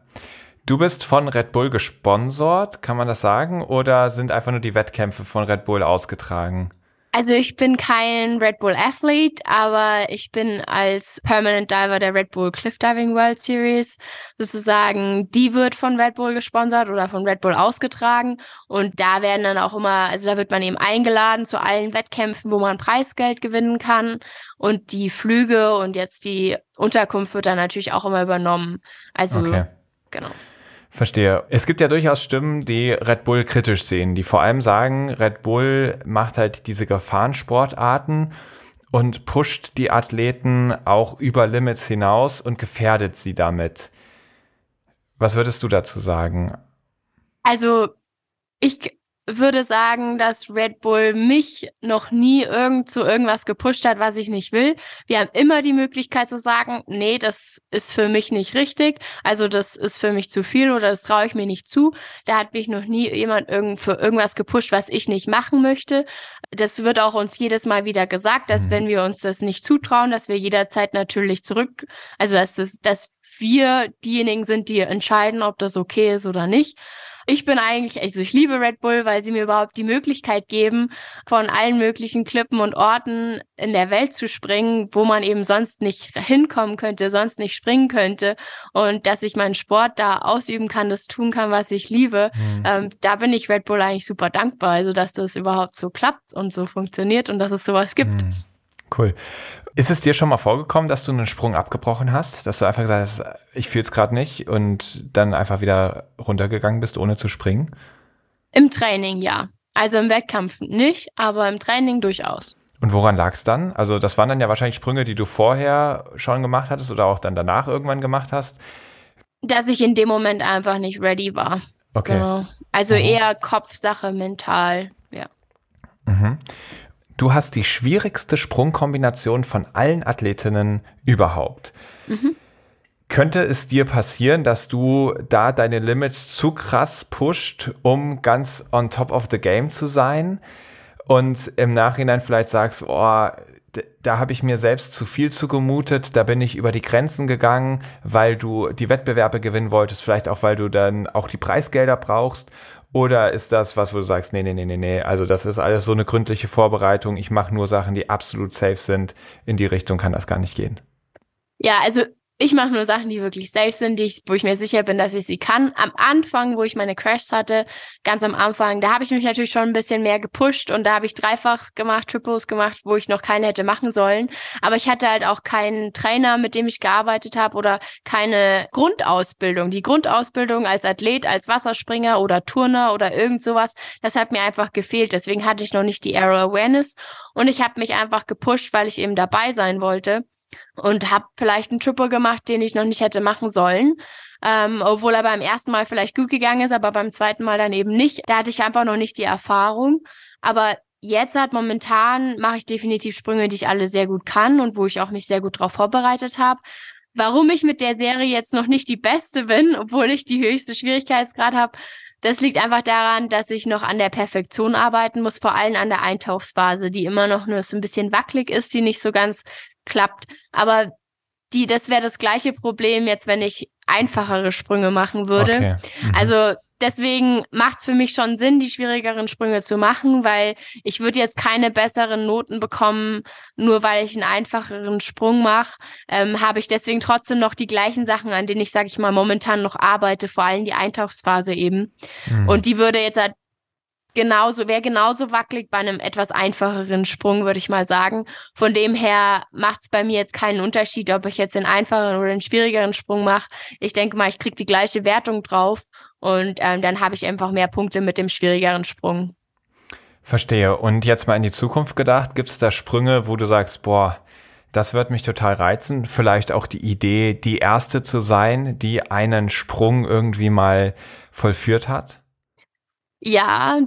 Du bist von Red Bull gesponsert, kann man das sagen? Oder sind einfach nur die Wettkämpfe von Red Bull ausgetragen? Also ich bin kein Red Bull Athlete, aber ich bin als Permanent Diver der Red Bull Cliff Diving World Series sozusagen, die wird von Red Bull gesponsert oder von Red Bull ausgetragen und da werden dann auch immer, also da wird man eben eingeladen zu allen Wettkämpfen, wo man Preisgeld gewinnen kann und die Flüge und jetzt die Unterkunft wird dann natürlich auch immer übernommen. Also okay. genau. Verstehe. Es gibt ja durchaus Stimmen, die Red Bull kritisch sehen, die vor allem sagen, Red Bull macht halt diese Gefahrensportarten und pusht die Athleten auch über Limits hinaus und gefährdet sie damit. Was würdest du dazu sagen? Also, ich würde sagen, dass Red Bull mich noch nie irgend zu irgendwas gepusht hat, was ich nicht will. Wir haben immer die Möglichkeit zu sagen, nee, das ist für mich nicht richtig. Also das ist für mich zu viel oder das traue ich mir nicht zu. Da hat mich noch nie jemand irgend für irgendwas gepusht, was ich nicht machen möchte. Das wird auch uns jedes Mal wieder gesagt, dass mhm. wenn wir uns das nicht zutrauen, dass wir jederzeit natürlich zurück, also dass das, dass wir diejenigen sind, die entscheiden, ob das okay ist oder nicht. Ich bin eigentlich, also ich liebe Red Bull, weil sie mir überhaupt die Möglichkeit geben, von allen möglichen Klippen und Orten in der Welt zu springen, wo man eben sonst nicht hinkommen könnte, sonst nicht springen könnte. Und dass ich meinen Sport da ausüben kann, das tun kann, was ich liebe. Mhm. Ähm, da bin ich Red Bull eigentlich super dankbar, also dass das überhaupt so klappt und so funktioniert und dass es sowas gibt. Mhm. Cool. Ist es dir schon mal vorgekommen, dass du einen Sprung abgebrochen hast? Dass du einfach gesagt hast, ich fühle es gerade nicht und dann einfach wieder runtergegangen bist, ohne zu springen? Im Training ja. Also im Wettkampf nicht, aber im Training durchaus. Und woran lag es dann? Also das waren dann ja wahrscheinlich Sprünge, die du vorher schon gemacht hattest oder auch dann danach irgendwann gemacht hast? Dass ich in dem Moment einfach nicht ready war. Okay. Genau. Also mhm. eher Kopfsache, mental, ja. Mhm. Du hast die schwierigste Sprungkombination von allen Athletinnen überhaupt. Mhm. Könnte es dir passieren, dass du da deine Limits zu krass pusht, um ganz on top of the game zu sein und im Nachhinein vielleicht sagst, oh, da habe ich mir selbst zu viel zugemutet, da bin ich über die Grenzen gegangen, weil du die Wettbewerbe gewinnen wolltest, vielleicht auch weil du dann auch die Preisgelder brauchst Oder ist das was, wo du sagst, nee, nee, nee, nee, nee, also das ist alles so eine gründliche Vorbereitung, ich mache nur Sachen, die absolut safe sind, in die Richtung kann das gar nicht gehen. Ja, also ich mache nur Sachen, die wirklich safe sind, die ich, wo ich mir sicher bin, dass ich sie kann. Am Anfang, wo ich meine Crashs hatte, ganz am Anfang, da habe ich mich natürlich schon ein bisschen mehr gepusht und da habe ich dreifach gemacht, Triples gemacht, wo ich noch keine hätte machen sollen. Aber ich hatte halt auch keinen Trainer, mit dem ich gearbeitet habe oder keine Grundausbildung. Die Grundausbildung als Athlet, als Wasserspringer oder Turner oder irgend sowas, das hat mir einfach gefehlt. Deswegen hatte ich noch nicht die Aero Awareness und ich habe mich einfach gepusht, weil ich eben dabei sein wollte und habe vielleicht einen Triple gemacht, den ich noch nicht hätte machen sollen. Ähm, obwohl er beim ersten Mal vielleicht gut gegangen ist, aber beim zweiten Mal dann eben nicht. Da hatte ich einfach noch nicht die Erfahrung. Aber jetzt halt momentan mache ich definitiv Sprünge, die ich alle sehr gut kann und wo ich auch mich sehr gut darauf vorbereitet habe. Warum ich mit der Serie jetzt noch nicht die beste bin, obwohl ich die höchste Schwierigkeitsgrad habe, das liegt einfach daran, dass ich noch an der Perfektion arbeiten muss, vor allem an der Eintauchsphase, die immer noch nur so ein bisschen wackelig ist, die nicht so ganz klappt. Aber die, das wäre das gleiche Problem jetzt, wenn ich einfachere Sprünge machen würde. Okay. Mhm. Also deswegen macht es für mich schon Sinn, die schwierigeren Sprünge zu machen, weil ich würde jetzt keine besseren Noten bekommen, nur weil ich einen einfacheren Sprung mache. Ähm, Habe ich deswegen trotzdem noch die gleichen Sachen, an denen ich, sage ich mal, momentan noch arbeite, vor allem die Eintauchsphase eben. Mhm. Und die würde jetzt halt genauso, wäre genauso wackelig bei einem etwas einfacheren Sprung, würde ich mal sagen. Von dem her macht es bei mir jetzt keinen Unterschied, ob ich jetzt den einfacheren oder den schwierigeren Sprung mache. Ich denke mal, ich kriege die gleiche Wertung drauf und ähm, dann habe ich einfach mehr Punkte mit dem schwierigeren Sprung. Verstehe. Und jetzt mal in die Zukunft gedacht, gibt es da Sprünge, wo du sagst, boah, das wird mich total reizen. Vielleicht auch die Idee, die erste zu sein, die einen Sprung irgendwie mal vollführt hat? Ja,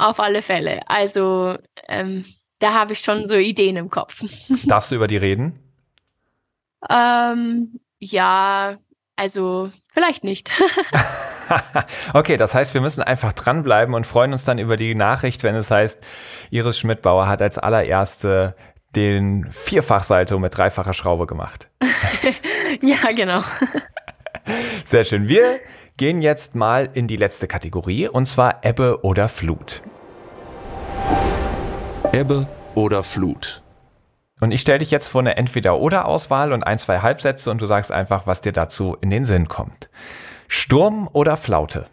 auf alle Fälle. Also ähm, da habe ich schon so Ideen im Kopf. Darfst du über die reden? ähm, ja, also vielleicht nicht. okay, das heißt, wir müssen einfach dranbleiben und freuen uns dann über die Nachricht, wenn es heißt, Iris Schmidtbauer hat als allererste den Vierfachsalto mit dreifacher Schraube gemacht. ja, genau. Sehr schön. Wir gehen jetzt mal in die letzte Kategorie und zwar Ebbe oder Flut. Ebbe oder Flut. Und ich stelle dich jetzt vor eine Entweder-Oder-Auswahl und ein, zwei Halbsätze und du sagst einfach, was dir dazu in den Sinn kommt. Sturm oder Flaute?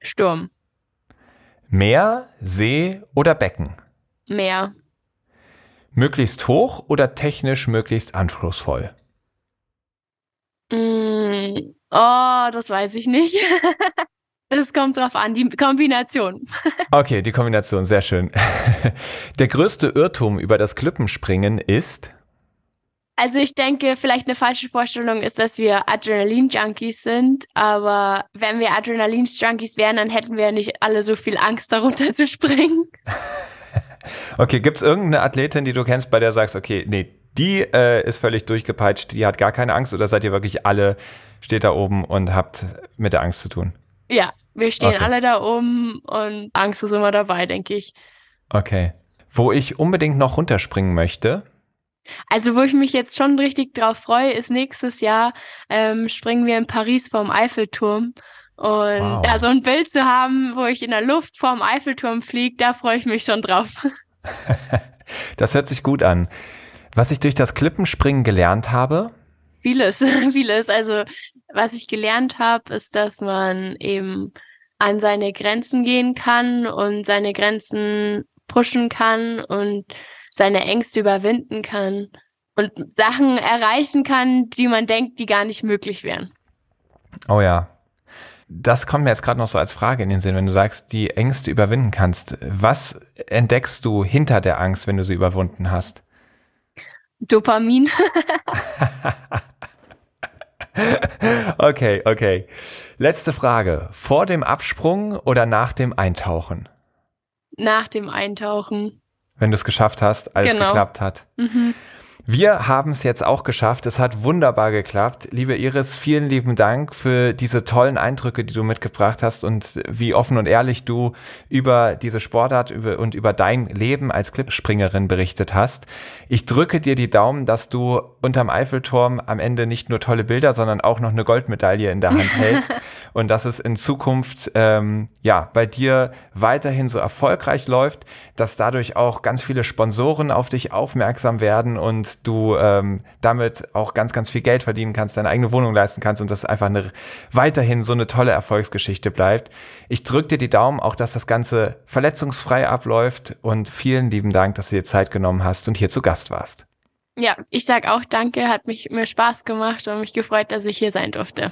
Sturm. Meer, See oder Becken? Meer. Möglichst hoch oder technisch möglichst anspruchsvoll? Mm, Oh, das weiß ich nicht. Es kommt drauf an, die Kombination. Okay, die Kombination, sehr schön. Der größte Irrtum über das Klippenspringen ist? Also ich denke, vielleicht eine falsche Vorstellung ist, dass wir Adrenalin-Junkies sind, aber wenn wir Adrenalin-Junkies wären, dann hätten wir nicht alle so viel Angst, darunter zu springen. okay, gibt es irgendeine Athletin, die du kennst, bei der du sagst, okay, nee, die äh, ist völlig durchgepeitscht, die hat gar keine Angst oder seid ihr wirklich alle steht da oben und habt mit der Angst zu tun. Ja, wir stehen okay. alle da oben und Angst ist immer dabei, denke ich. Okay. Wo ich unbedingt noch runterspringen möchte. Also, wo ich mich jetzt schon richtig drauf freue, ist nächstes Jahr ähm, springen wir in Paris vom Eiffelturm. Und wow. da so ein Bild zu haben, wo ich in der Luft vorm Eiffelturm fliege, da freue ich mich schon drauf. das hört sich gut an. Was ich durch das Klippenspringen gelernt habe, Vieles, vieles. Also was ich gelernt habe, ist, dass man eben an seine Grenzen gehen kann und seine Grenzen pushen kann und seine Ängste überwinden kann und Sachen erreichen kann, die man denkt, die gar nicht möglich wären. Oh ja. Das kommt mir jetzt gerade noch so als Frage in den Sinn, wenn du sagst, die Ängste überwinden kannst. Was entdeckst du hinter der Angst, wenn du sie überwunden hast? Dopamin. okay, okay. Letzte Frage. Vor dem Absprung oder nach dem Eintauchen? Nach dem Eintauchen. Wenn du es geschafft hast, alles genau. geklappt hat. Mhm. Wir haben es jetzt auch geschafft. Es hat wunderbar geklappt. Liebe Iris, vielen lieben Dank für diese tollen Eindrücke, die du mitgebracht hast und wie offen und ehrlich du über diese Sportart und über dein Leben als Clipspringerin berichtet hast. Ich drücke dir die Daumen, dass du unterm Eiffelturm am Ende nicht nur tolle Bilder, sondern auch noch eine Goldmedaille in der Hand hältst und dass es in Zukunft ähm, ja bei dir weiterhin so erfolgreich läuft, dass dadurch auch ganz viele Sponsoren auf dich aufmerksam werden und du ähm, damit auch ganz, ganz viel Geld verdienen kannst, deine eigene Wohnung leisten kannst und das einfach eine, weiterhin so eine tolle Erfolgsgeschichte bleibt. Ich drücke dir die Daumen, auch dass das Ganze verletzungsfrei abläuft und vielen lieben Dank, dass du dir Zeit genommen hast und hier zu Gast warst. Ja, ich sag auch danke, hat mich mir Spaß gemacht und mich gefreut, dass ich hier sein durfte.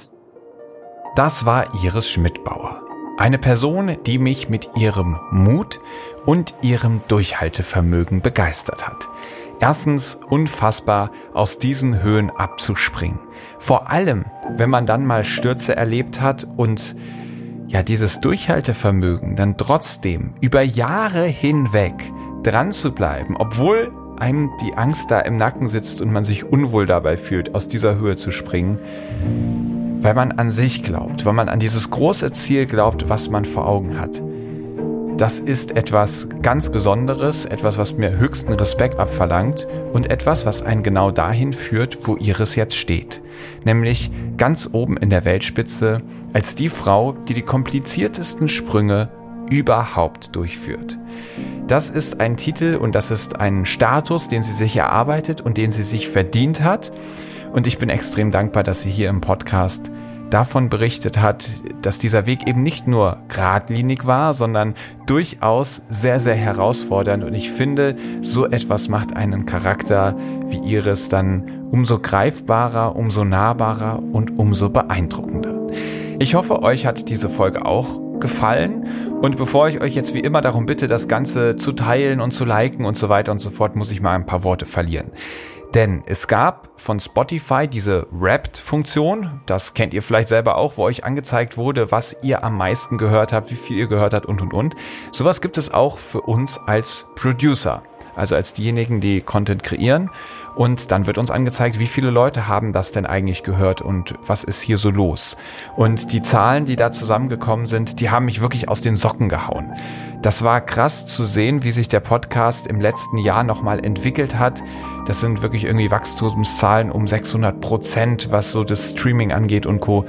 Das war Iris Schmidbauer. Eine Person, die mich mit ihrem Mut und ihrem Durchhaltevermögen begeistert hat. Erstens unfassbar, aus diesen Höhen abzuspringen. Vor allem, wenn man dann mal Stürze erlebt hat und ja, dieses Durchhaltevermögen dann trotzdem über Jahre hinweg dran zu bleiben, obwohl einem die Angst da im Nacken sitzt und man sich unwohl dabei fühlt, aus dieser Höhe zu springen, weil man an sich glaubt, weil man an dieses große Ziel glaubt, was man vor Augen hat. Das ist etwas ganz Besonderes, etwas, was mir höchsten Respekt abverlangt und etwas, was einen genau dahin führt, wo Iris jetzt steht. Nämlich ganz oben in der Weltspitze als die Frau, die die kompliziertesten Sprünge überhaupt durchführt. Das ist ein Titel und das ist ein Status, den sie sich erarbeitet und den sie sich verdient hat. Und ich bin extrem dankbar, dass sie hier im Podcast davon berichtet hat, dass dieser Weg eben nicht nur geradlinig war, sondern durchaus sehr, sehr herausfordernd. Und ich finde, so etwas macht einen Charakter wie ihres dann umso greifbarer, umso nahbarer und umso beeindruckender. Ich hoffe, euch hat diese Folge auch gefallen. Und bevor ich euch jetzt wie immer darum bitte, das Ganze zu teilen und zu liken und so weiter und so fort, muss ich mal ein paar Worte verlieren. Denn es gab von Spotify diese Wrapped-Funktion, das kennt ihr vielleicht selber auch, wo euch angezeigt wurde, was ihr am meisten gehört habt, wie viel ihr gehört habt und und und. Sowas gibt es auch für uns als Producer also als diejenigen, die Content kreieren. Und dann wird uns angezeigt, wie viele Leute haben das denn eigentlich gehört und was ist hier so los. Und die Zahlen, die da zusammengekommen sind, die haben mich wirklich aus den Socken gehauen. Das war krass zu sehen, wie sich der Podcast im letzten Jahr nochmal entwickelt hat. Das sind wirklich irgendwie Wachstumszahlen um 600 Prozent, was so das Streaming angeht und Co.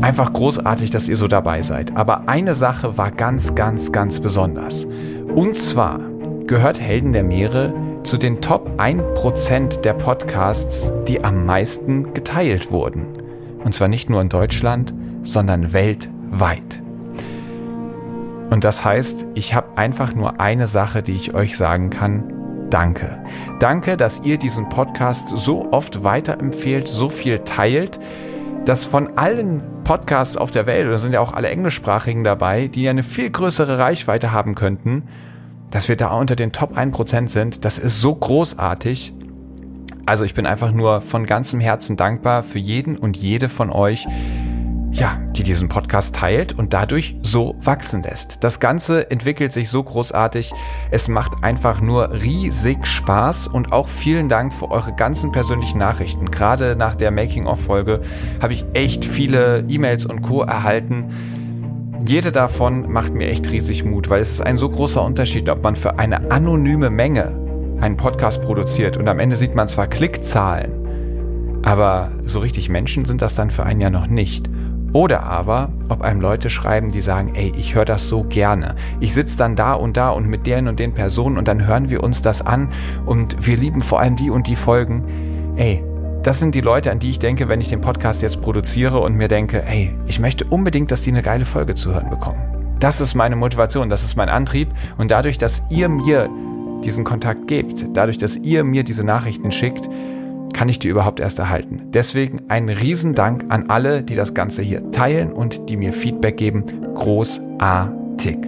Einfach großartig, dass ihr so dabei seid. Aber eine Sache war ganz, ganz, ganz besonders. Und zwar gehört Helden der Meere zu den Top 1% der Podcasts, die am meisten geteilt wurden. Und zwar nicht nur in Deutschland, sondern weltweit. Und das heißt, ich habe einfach nur eine Sache, die ich euch sagen kann. Danke. Danke, dass ihr diesen Podcast so oft weiterempfehlt, so viel teilt, dass von allen Podcasts auf der Welt, da sind ja auch alle englischsprachigen dabei, die ja eine viel größere Reichweite haben könnten, dass wir da unter den Top 1% sind, das ist so großartig. Also ich bin einfach nur von ganzem Herzen dankbar für jeden und jede von euch, ja, die diesen Podcast teilt und dadurch so wachsen lässt. Das Ganze entwickelt sich so großartig. Es macht einfach nur riesig Spaß und auch vielen Dank für eure ganzen persönlichen Nachrichten. Gerade nach der Making-of-Folge habe ich echt viele E-Mails und Co. erhalten jede davon macht mir echt riesig Mut, weil es ist ein so großer Unterschied, ob man für eine anonyme Menge einen Podcast produziert und am Ende sieht man zwar Klickzahlen, aber so richtig Menschen sind das dann für einen ja noch nicht. Oder aber, ob einem Leute schreiben, die sagen, ey, ich höre das so gerne. Ich sitze dann da und da und mit deren und den Personen und dann hören wir uns das an und wir lieben vor allem die und die Folgen. Ey, das sind die Leute, an die ich denke, wenn ich den Podcast jetzt produziere und mir denke, hey, ich möchte unbedingt, dass die eine geile Folge zu hören bekommen. Das ist meine Motivation, das ist mein Antrieb und dadurch, dass ihr mir diesen Kontakt gebt, dadurch, dass ihr mir diese Nachrichten schickt, kann ich die überhaupt erst erhalten. Deswegen ein Riesendank an alle, die das Ganze hier teilen und die mir Feedback geben. Großartig.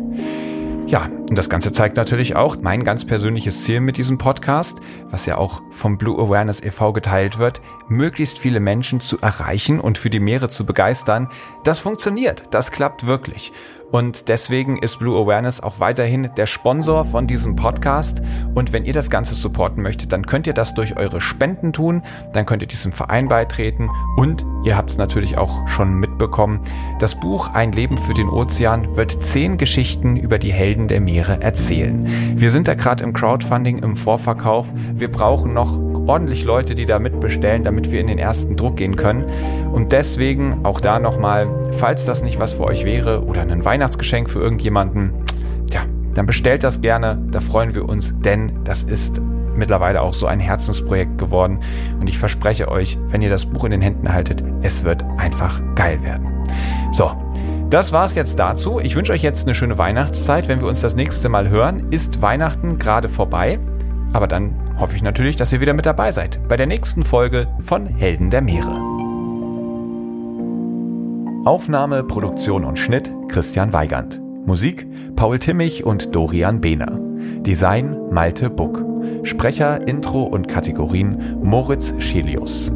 Ja, Und das Ganze zeigt natürlich auch mein ganz persönliches Ziel mit diesem Podcast, was ja auch vom Blue Awareness e.V. geteilt wird, möglichst viele Menschen zu erreichen und für die Meere zu begeistern. Das funktioniert, das klappt wirklich. Und deswegen ist Blue Awareness auch weiterhin der Sponsor von diesem Podcast. Und wenn ihr das Ganze supporten möchtet, dann könnt ihr das durch eure Spenden tun. Dann könnt ihr diesem Verein beitreten. Und ihr habt es natürlich auch schon mitbekommen. Das Buch Ein Leben für den Ozean wird zehn Geschichten über die Helden der Meere erzählen. Wir sind da gerade im Crowdfunding, im Vorverkauf. Wir brauchen noch ordentlich Leute, die da mitbestellen, damit wir in den ersten Druck gehen können. Und deswegen auch da nochmal, falls das nicht was für euch wäre oder ein Weihnachtsgeschenk für irgendjemanden, tja, dann bestellt das gerne, da freuen wir uns, denn das ist mittlerweile auch so ein Herzensprojekt geworden und ich verspreche euch, wenn ihr das Buch in den Händen haltet, es wird einfach geil werden. So, das war's jetzt dazu. Ich wünsche euch jetzt eine schöne Weihnachtszeit. Wenn wir uns das nächste Mal hören, ist Weihnachten gerade vorbei. Aber dann hoffe ich natürlich, dass ihr wieder mit dabei seid bei der nächsten Folge von Helden der Meere. Aufnahme, Produktion und Schnitt Christian Weigand. Musik Paul Timmich und Dorian Behner. Design Malte Buck. Sprecher, Intro und Kategorien Moritz Schelius.